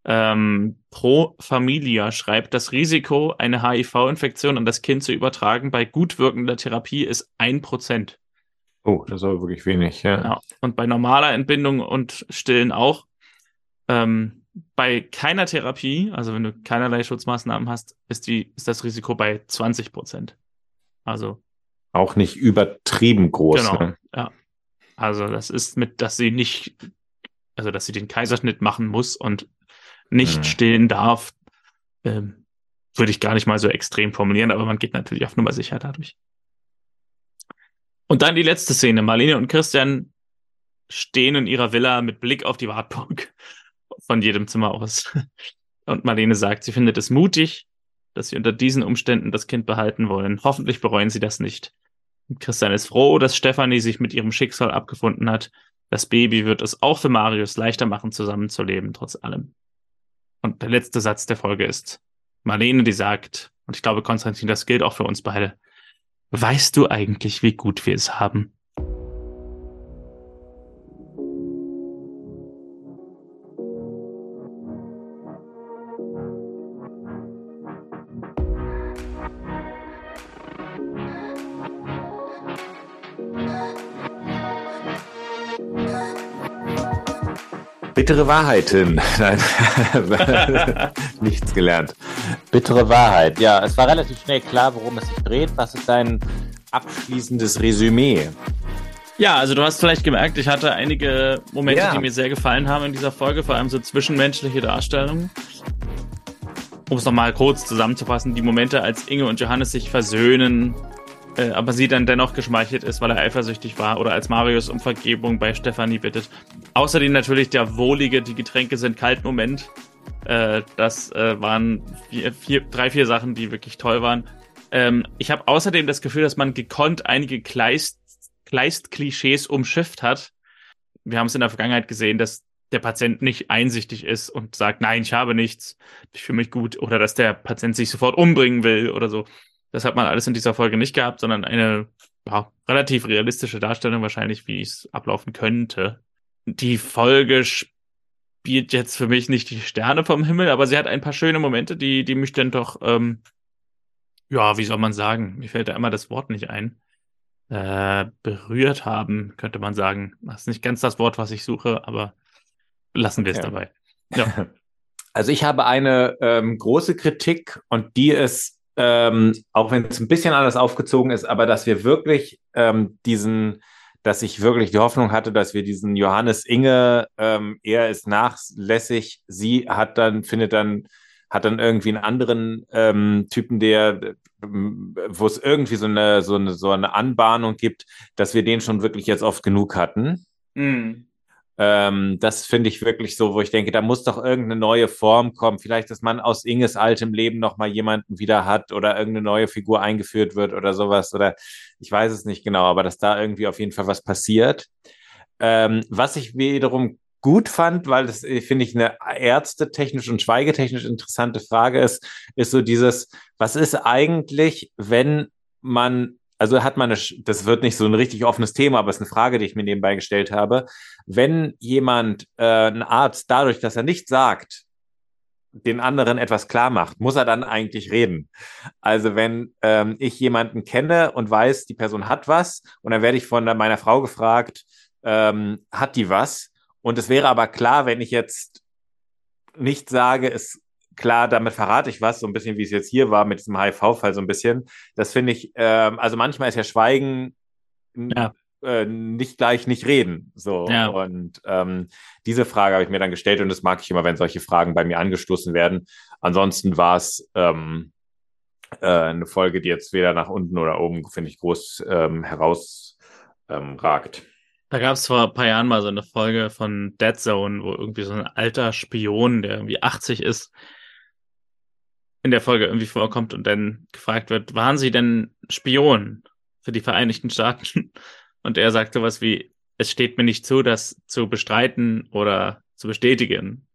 Ähm, Pro Familia schreibt, das Risiko, eine HIV-Infektion an das Kind zu übertragen, bei gut wirkender Therapie ist ein Prozent. Oh, das ist aber wirklich wenig, ja. ja. Und bei normaler Entbindung und Stillen auch. Ähm, bei keiner Therapie, also wenn du keinerlei Schutzmaßnahmen hast, ist, die, ist das Risiko bei 20 Prozent. Also auch nicht übertrieben groß. Genau, ne? ja. Also das ist mit, dass sie nicht, also dass sie den Kaiserschnitt machen muss und nicht mhm. stillen darf, ähm, würde ich gar nicht mal so extrem formulieren, aber man geht natürlich auf Nummer sicher dadurch. Und dann die letzte Szene. Marlene und Christian stehen in ihrer Villa mit Blick auf die Wartburg von jedem Zimmer aus. Und Marlene sagt, sie findet es mutig, dass sie unter diesen Umständen das Kind behalten wollen. Hoffentlich bereuen sie das nicht. Christian ist froh, dass Stefanie sich mit ihrem Schicksal abgefunden hat. Das Baby wird es auch für Marius leichter machen, zusammenzuleben, trotz allem. Und der letzte Satz der Folge ist Marlene, die sagt, und ich glaube, Konstantin, das gilt auch für uns beide. Weißt du eigentlich, wie gut wir es haben? Bittere Wahrheiten. Nein, nichts gelernt. Bittere Wahrheit. Ja, es war relativ schnell klar, worum es sich dreht. Was ist dein abschließendes Resümee? Ja, also du hast vielleicht gemerkt, ich hatte einige Momente, ja. die mir sehr gefallen haben in dieser Folge, vor allem so zwischenmenschliche Darstellungen. Um es nochmal kurz zusammenzufassen, die Momente, als Inge und Johannes sich versöhnen, äh, aber sie dann dennoch geschmeichelt ist, weil er eifersüchtig war oder als Marius um Vergebung bei Stefanie bittet. Außerdem natürlich der wohlige, die Getränke sind kalt Moment. Äh, das äh, waren vier, vier, drei, vier Sachen, die wirklich toll waren. Ähm, ich habe außerdem das Gefühl, dass man gekonnt einige Kleist-Klischees umschifft hat. Wir haben es in der Vergangenheit gesehen, dass der Patient nicht einsichtig ist und sagt, nein, ich habe nichts, ich fühle mich gut, oder dass der Patient sich sofort umbringen will oder so. Das hat man alles in dieser Folge nicht gehabt, sondern eine ja, relativ realistische Darstellung wahrscheinlich, wie es ablaufen könnte. Die Folge spielt jetzt für mich nicht die Sterne vom Himmel, aber sie hat ein paar schöne Momente, die, die mich dann doch, ähm, ja, wie soll man sagen? Mir fällt da immer das Wort nicht ein. Äh, berührt haben, könnte man sagen. Das ist nicht ganz das Wort, was ich suche, aber lassen wir es dabei. Ja. Also ich habe eine ähm, große Kritik und die ist ähm, auch wenn es ein bisschen anders aufgezogen ist, aber dass wir wirklich ähm, diesen, dass ich wirklich die Hoffnung hatte, dass wir diesen Johannes Inge, ähm, er ist nachlässig, sie hat dann, findet dann, hat dann irgendwie einen anderen ähm, Typen, der, wo es irgendwie so eine, so eine, so eine Anbahnung gibt, dass wir den schon wirklich jetzt oft genug hatten. Mhm. Ähm, das finde ich wirklich so, wo ich denke, da muss doch irgendeine neue Form kommen. Vielleicht, dass man aus Inges altem Leben noch mal jemanden wieder hat oder irgendeine neue Figur eingeführt wird oder sowas. Oder ich weiß es nicht genau, aber dass da irgendwie auf jeden Fall was passiert. Ähm, was ich wiederum gut fand, weil das äh, finde ich eine ärztetechnisch und schweigetechnisch interessante Frage ist, ist so dieses, was ist eigentlich, wenn man also hat man, eine, das wird nicht so ein richtig offenes Thema, aber es ist eine Frage, die ich mir nebenbei gestellt habe. Wenn jemand, äh, ein Arzt, dadurch, dass er nicht sagt, den anderen etwas klar macht, muss er dann eigentlich reden. Also wenn ähm, ich jemanden kenne und weiß, die Person hat was, und dann werde ich von meiner Frau gefragt, ähm, hat die was? Und es wäre aber klar, wenn ich jetzt nicht sage, es klar, damit verrate ich was, so ein bisschen wie es jetzt hier war mit diesem HIV-Fall, so ein bisschen. Das finde ich, ähm, also manchmal ist ja Schweigen ja. Äh, nicht gleich nicht reden. So. Ja. Und ähm, diese Frage habe ich mir dann gestellt und das mag ich immer, wenn solche Fragen bei mir angestoßen werden. Ansonsten war es ähm, äh, eine Folge, die jetzt weder nach unten oder oben, finde ich, groß ähm, herausragt. Ähm, da gab es vor ein paar Jahren mal so eine Folge von Dead Zone, wo irgendwie so ein alter Spion, der irgendwie 80 ist, in der Folge irgendwie vorkommt und dann gefragt wird, waren Sie denn Spion für die Vereinigten Staaten? Und er sagt sowas wie, es steht mir nicht zu, das zu bestreiten oder zu bestätigen.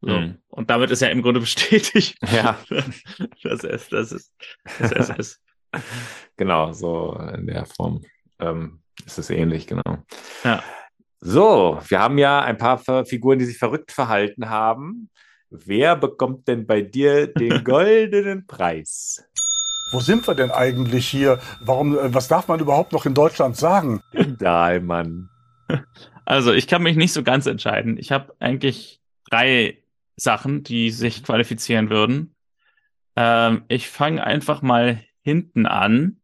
So. Mhm. Und damit ist ja im Grunde bestätigt, ja. dass es das ist. Dass es ist. Genau, so in der Form ähm, ist es ähnlich, genau. Ja. So, wir haben ja ein paar Figuren, die sich verrückt verhalten haben. Wer bekommt denn bei dir den goldenen Preis? Wo sind wir denn eigentlich hier? Warum, äh, was darf man überhaupt noch in Deutschland sagen? Dahlmann. Also, ich kann mich nicht so ganz entscheiden. Ich habe eigentlich drei Sachen, die sich qualifizieren würden. Ähm, ich fange einfach mal hinten an.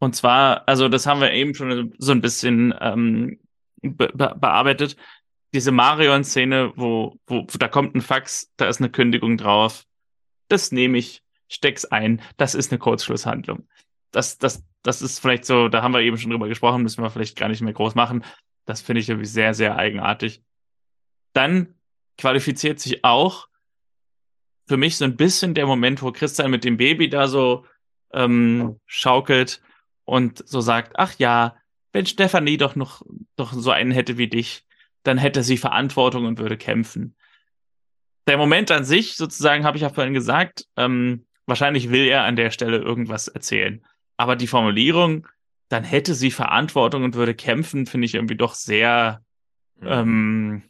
Und zwar, also das haben wir eben schon so ein bisschen ähm, be bearbeitet. Diese Marion-Szene, wo, wo, wo da kommt ein Fax, da ist eine Kündigung drauf. Das nehme ich, steck's ein. Das ist eine Kurzschlusshandlung. Das, das, das ist vielleicht so, da haben wir eben schon drüber gesprochen, müssen wir vielleicht gar nicht mehr groß machen. Das finde ich irgendwie sehr, sehr eigenartig. Dann qualifiziert sich auch für mich so ein bisschen der Moment, wo Christian mit dem Baby da so ähm, schaukelt und so sagt, ach ja, wenn Stefanie doch noch doch so einen hätte wie dich, dann hätte sie Verantwortung und würde kämpfen. Der Moment an sich, sozusagen, habe ich ja vorhin gesagt, ähm, wahrscheinlich will er an der Stelle irgendwas erzählen. Aber die Formulierung, dann hätte sie Verantwortung und würde kämpfen, finde ich irgendwie doch sehr, mhm. ähm,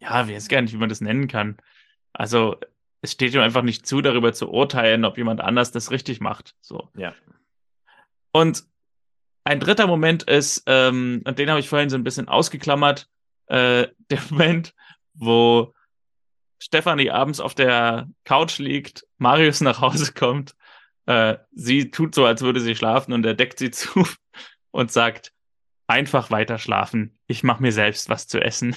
ja, ich weiß gar nicht, wie man das nennen kann. Also, es steht ihm einfach nicht zu, darüber zu urteilen, ob jemand anders das richtig macht. So. Ja. Und ein dritter Moment ist, ähm, und den habe ich vorhin so ein bisschen ausgeklammert, äh, der Moment, wo Stefanie abends auf der Couch liegt, Marius nach Hause kommt, äh, sie tut so, als würde sie schlafen und er deckt sie zu und sagt, einfach weiter schlafen, ich mache mir selbst was zu essen.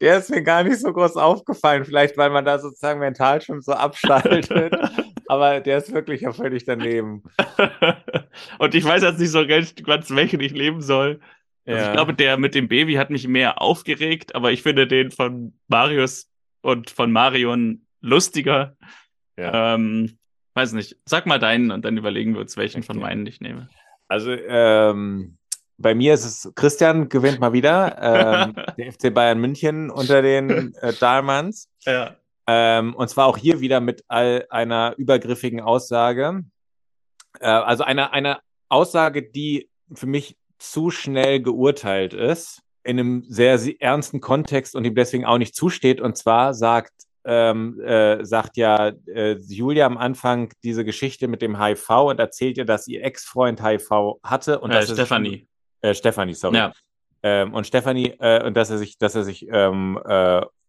der ist mir gar nicht so groß aufgefallen. Vielleicht, weil man da sozusagen mental schon so abschaltet. Aber der ist wirklich ja völlig daneben. Und ich weiß jetzt nicht so ganz, welchen ich leben soll. Also ich glaube, der mit dem Baby hat mich mehr aufgeregt, aber ich finde den von Marius und von Marion lustiger. Ja. Ähm, weiß nicht. Sag mal deinen und dann überlegen wir uns, welchen okay. von meinen ich nehme. Also ähm, bei mir ist es, Christian gewinnt mal wieder, ähm, der FC Bayern München unter den äh, Dahlmanns. Ja. Ähm, und zwar auch hier wieder mit all einer übergriffigen Aussage. Äh, also einer eine Aussage, die für mich zu schnell geurteilt ist, in einem sehr, sehr ernsten Kontext und ihm deswegen auch nicht zusteht. Und zwar sagt ähm, äh, sagt ja äh, Julia am Anfang diese Geschichte mit dem HIV und erzählt ihr, dass ihr Ex-Freund HIV hatte und äh, dass Stefanie. Äh, Stefanie, sorry. Ja. Ähm, und Stefanie, äh, und dass er sich, dass er sich ähm,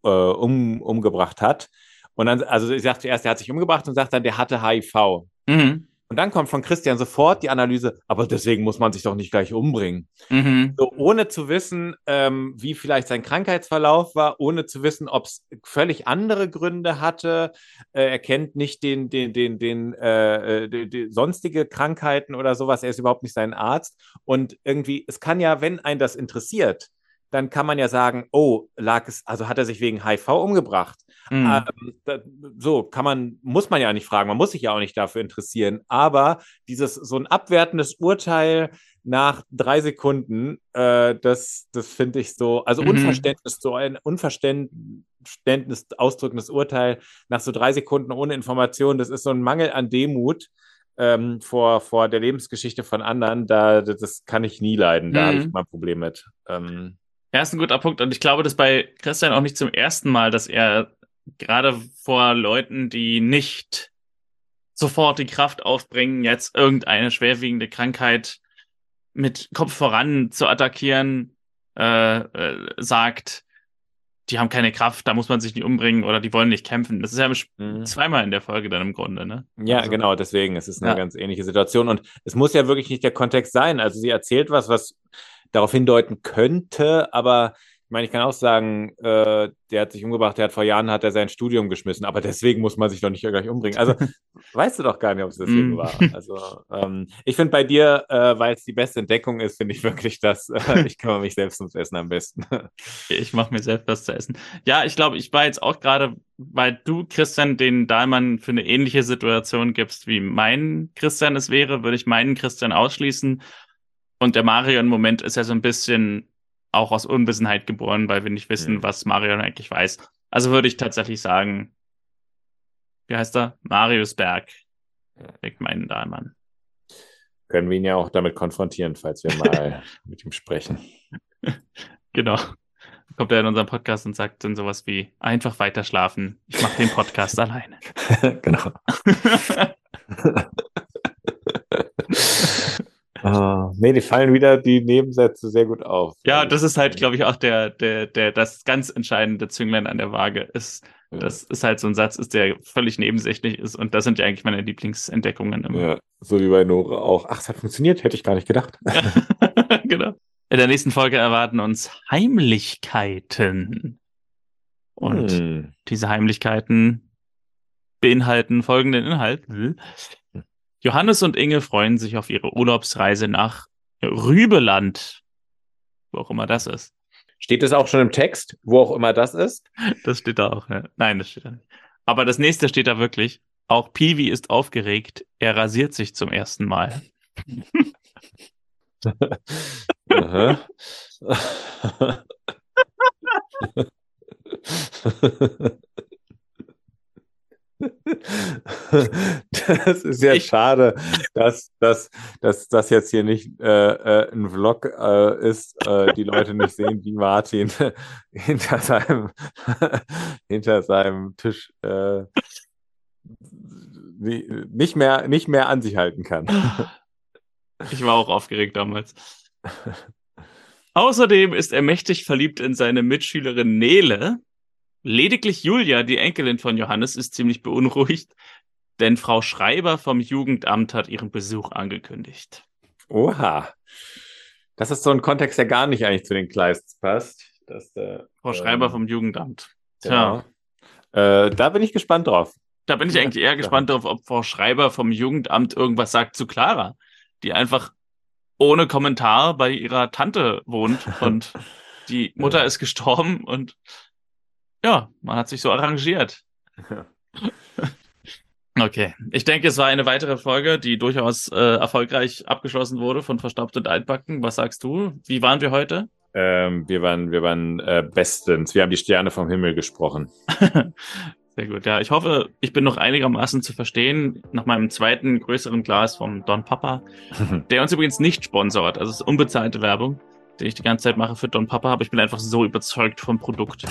äh, äh, um, umgebracht hat. Und dann, also ich sagte zuerst, er hat sich umgebracht und sagt dann, der hatte HIV. Mhm. Und dann kommt von Christian sofort die Analyse, aber deswegen muss man sich doch nicht gleich umbringen. Mhm. So, ohne zu wissen, ähm, wie vielleicht sein Krankheitsverlauf war, ohne zu wissen, ob es völlig andere Gründe hatte. Äh, er kennt nicht den, den, den, den, äh, die, die sonstige Krankheiten oder sowas. Er ist überhaupt nicht sein Arzt. Und irgendwie, es kann ja, wenn ein das interessiert, dann kann man ja sagen, oh, lag es, also hat er sich wegen HIV umgebracht. Mhm. Ähm, so kann man, muss man ja nicht fragen, man muss sich ja auch nicht dafür interessieren. Aber dieses so ein abwertendes Urteil nach drei Sekunden, äh, das, das finde ich so, also mhm. Unverständnis, so ein Unverständnis ausdrückendes Urteil nach so drei Sekunden ohne Information, das ist so ein Mangel an Demut. Ähm, vor, vor der Lebensgeschichte von anderen, da, das kann ich nie leiden. Da mhm. habe ich mal ein Problem mit. Ähm, ja, ist ein guter Punkt. Und ich glaube, das bei Christian auch nicht zum ersten Mal, dass er gerade vor Leuten, die nicht sofort die Kraft aufbringen, jetzt irgendeine schwerwiegende Krankheit mit Kopf voran zu attackieren, äh, äh, sagt, die haben keine Kraft, da muss man sich nicht umbringen oder die wollen nicht kämpfen. Das ist ja mhm. zweimal in der Folge dann im Grunde, ne? Ja, also, genau, deswegen. Es ist eine ja. ganz ähnliche Situation und es muss ja wirklich nicht der Kontext sein. Also sie erzählt was, was darauf hindeuten könnte, aber ich meine, ich kann auch sagen, äh, der hat sich umgebracht, der hat vor Jahren hat er sein Studium geschmissen, aber deswegen muss man sich doch nicht gleich umbringen. Also weißt du doch gar nicht, ob es deswegen mm. war. Also ähm, ich finde bei dir, äh, weil es die beste Entdeckung ist, finde ich wirklich, dass äh, ich kümmere mich selbst ums Essen am besten. ich mache mir selbst was zu essen. Ja, ich glaube, ich war jetzt auch gerade, weil du, Christian, den Dahlmann für eine ähnliche Situation gibst, wie mein Christian es wäre, würde ich meinen Christian ausschließen Und der Marion-Moment ist ja so ein bisschen auch aus Unwissenheit geboren, weil wir nicht wissen, mhm. was Marion eigentlich weiß. Also würde ich tatsächlich sagen, wie heißt er? Marius Berg. Legt meinen Dahlmann. Können wir ihn ja auch damit konfrontieren, falls wir mal mit ihm sprechen. Genau. Kommt er in unseren Podcast und sagt dann sowas wie: einfach weiter schlafen. Ich mache den Podcast alleine. genau. Uh, nee, die fallen wieder die Nebensätze sehr gut auf. Ja, das ist halt, glaube ich, auch der, der, der, das ganz entscheidende Zünglein an der Waage. Ist, ja. Das ist halt so ein Satz, ist, der völlig nebensächlich ist. Und das sind ja eigentlich meine Lieblingsentdeckungen. Immer. Ja, so wie bei Nora auch. Ach, es hat funktioniert, hätte ich gar nicht gedacht. genau. In der nächsten Folge erwarten uns Heimlichkeiten. Und hm. diese Heimlichkeiten beinhalten folgenden Inhalt. Johannes und Inge freuen sich auf ihre Urlaubsreise nach Rübeland. Wo auch immer das ist. Steht es auch schon im Text, wo auch immer das ist? Das steht da auch, ja. Nein, das steht da nicht. Aber das nächste steht da wirklich. Auch Piwi ist aufgeregt. Er rasiert sich zum ersten Mal. Das ist ja ich, schade, dass, dass, dass das jetzt hier nicht äh, äh, ein Vlog äh, ist, äh, die Leute nicht sehen, wie Martin hinter seinem, hinter seinem Tisch äh, nicht, mehr, nicht mehr an sich halten kann. Ich war auch aufgeregt damals. Außerdem ist er mächtig verliebt in seine Mitschülerin Nele, Lediglich Julia, die Enkelin von Johannes, ist ziemlich beunruhigt, denn Frau Schreiber vom Jugendamt hat ihren Besuch angekündigt. Oha. Das ist so ein Kontext, der gar nicht eigentlich zu den Kleists passt. Dass der, Frau Schreiber ähm, vom Jugendamt. Tja. Genau. Äh, da bin ich gespannt drauf. Da bin ich eigentlich eher gespannt drauf, ob Frau Schreiber vom Jugendamt irgendwas sagt zu Clara, die einfach ohne Kommentar bei ihrer Tante wohnt und die Mutter ist gestorben und ja, man hat sich so arrangiert. Okay, ich denke, es war eine weitere Folge, die durchaus äh, erfolgreich abgeschlossen wurde von Verstaubt und Altbacken. Was sagst du? Wie waren wir heute? Ähm, wir waren, wir waren äh, bestens. Wir haben die Sterne vom Himmel gesprochen. Sehr gut. Ja, ich hoffe, ich bin noch einigermaßen zu verstehen nach meinem zweiten größeren Glas vom Don Papa, der uns übrigens nicht sponsort. Also es ist unbezahlte Werbung den ich die ganze Zeit mache für Don Papa, aber ich bin einfach so überzeugt vom Produkt.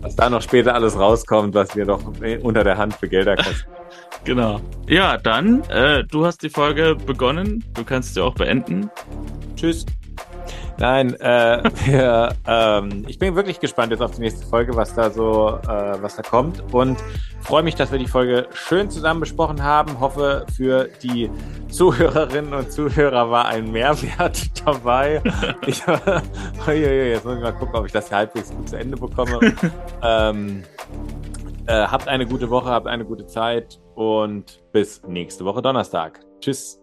was da noch später alles rauskommt, was wir doch unter der Hand für Gelder kosten. Genau. Ja, dann, äh, du hast die Folge begonnen. Du kannst sie auch beenden. Tschüss. Nein, äh, wir, ähm, ich bin wirklich gespannt jetzt auf die nächste Folge, was da so, äh, was da kommt und freue mich, dass wir die Folge schön zusammen besprochen haben. Hoffe, für die Zuhörerinnen und Zuhörer war ein Mehrwert dabei. Ich, jetzt muss ich mal gucken, ob ich das hier halbwegs gut zu Ende bekomme. ähm, äh, habt eine gute Woche, habt eine gute Zeit und bis nächste Woche Donnerstag. Tschüss.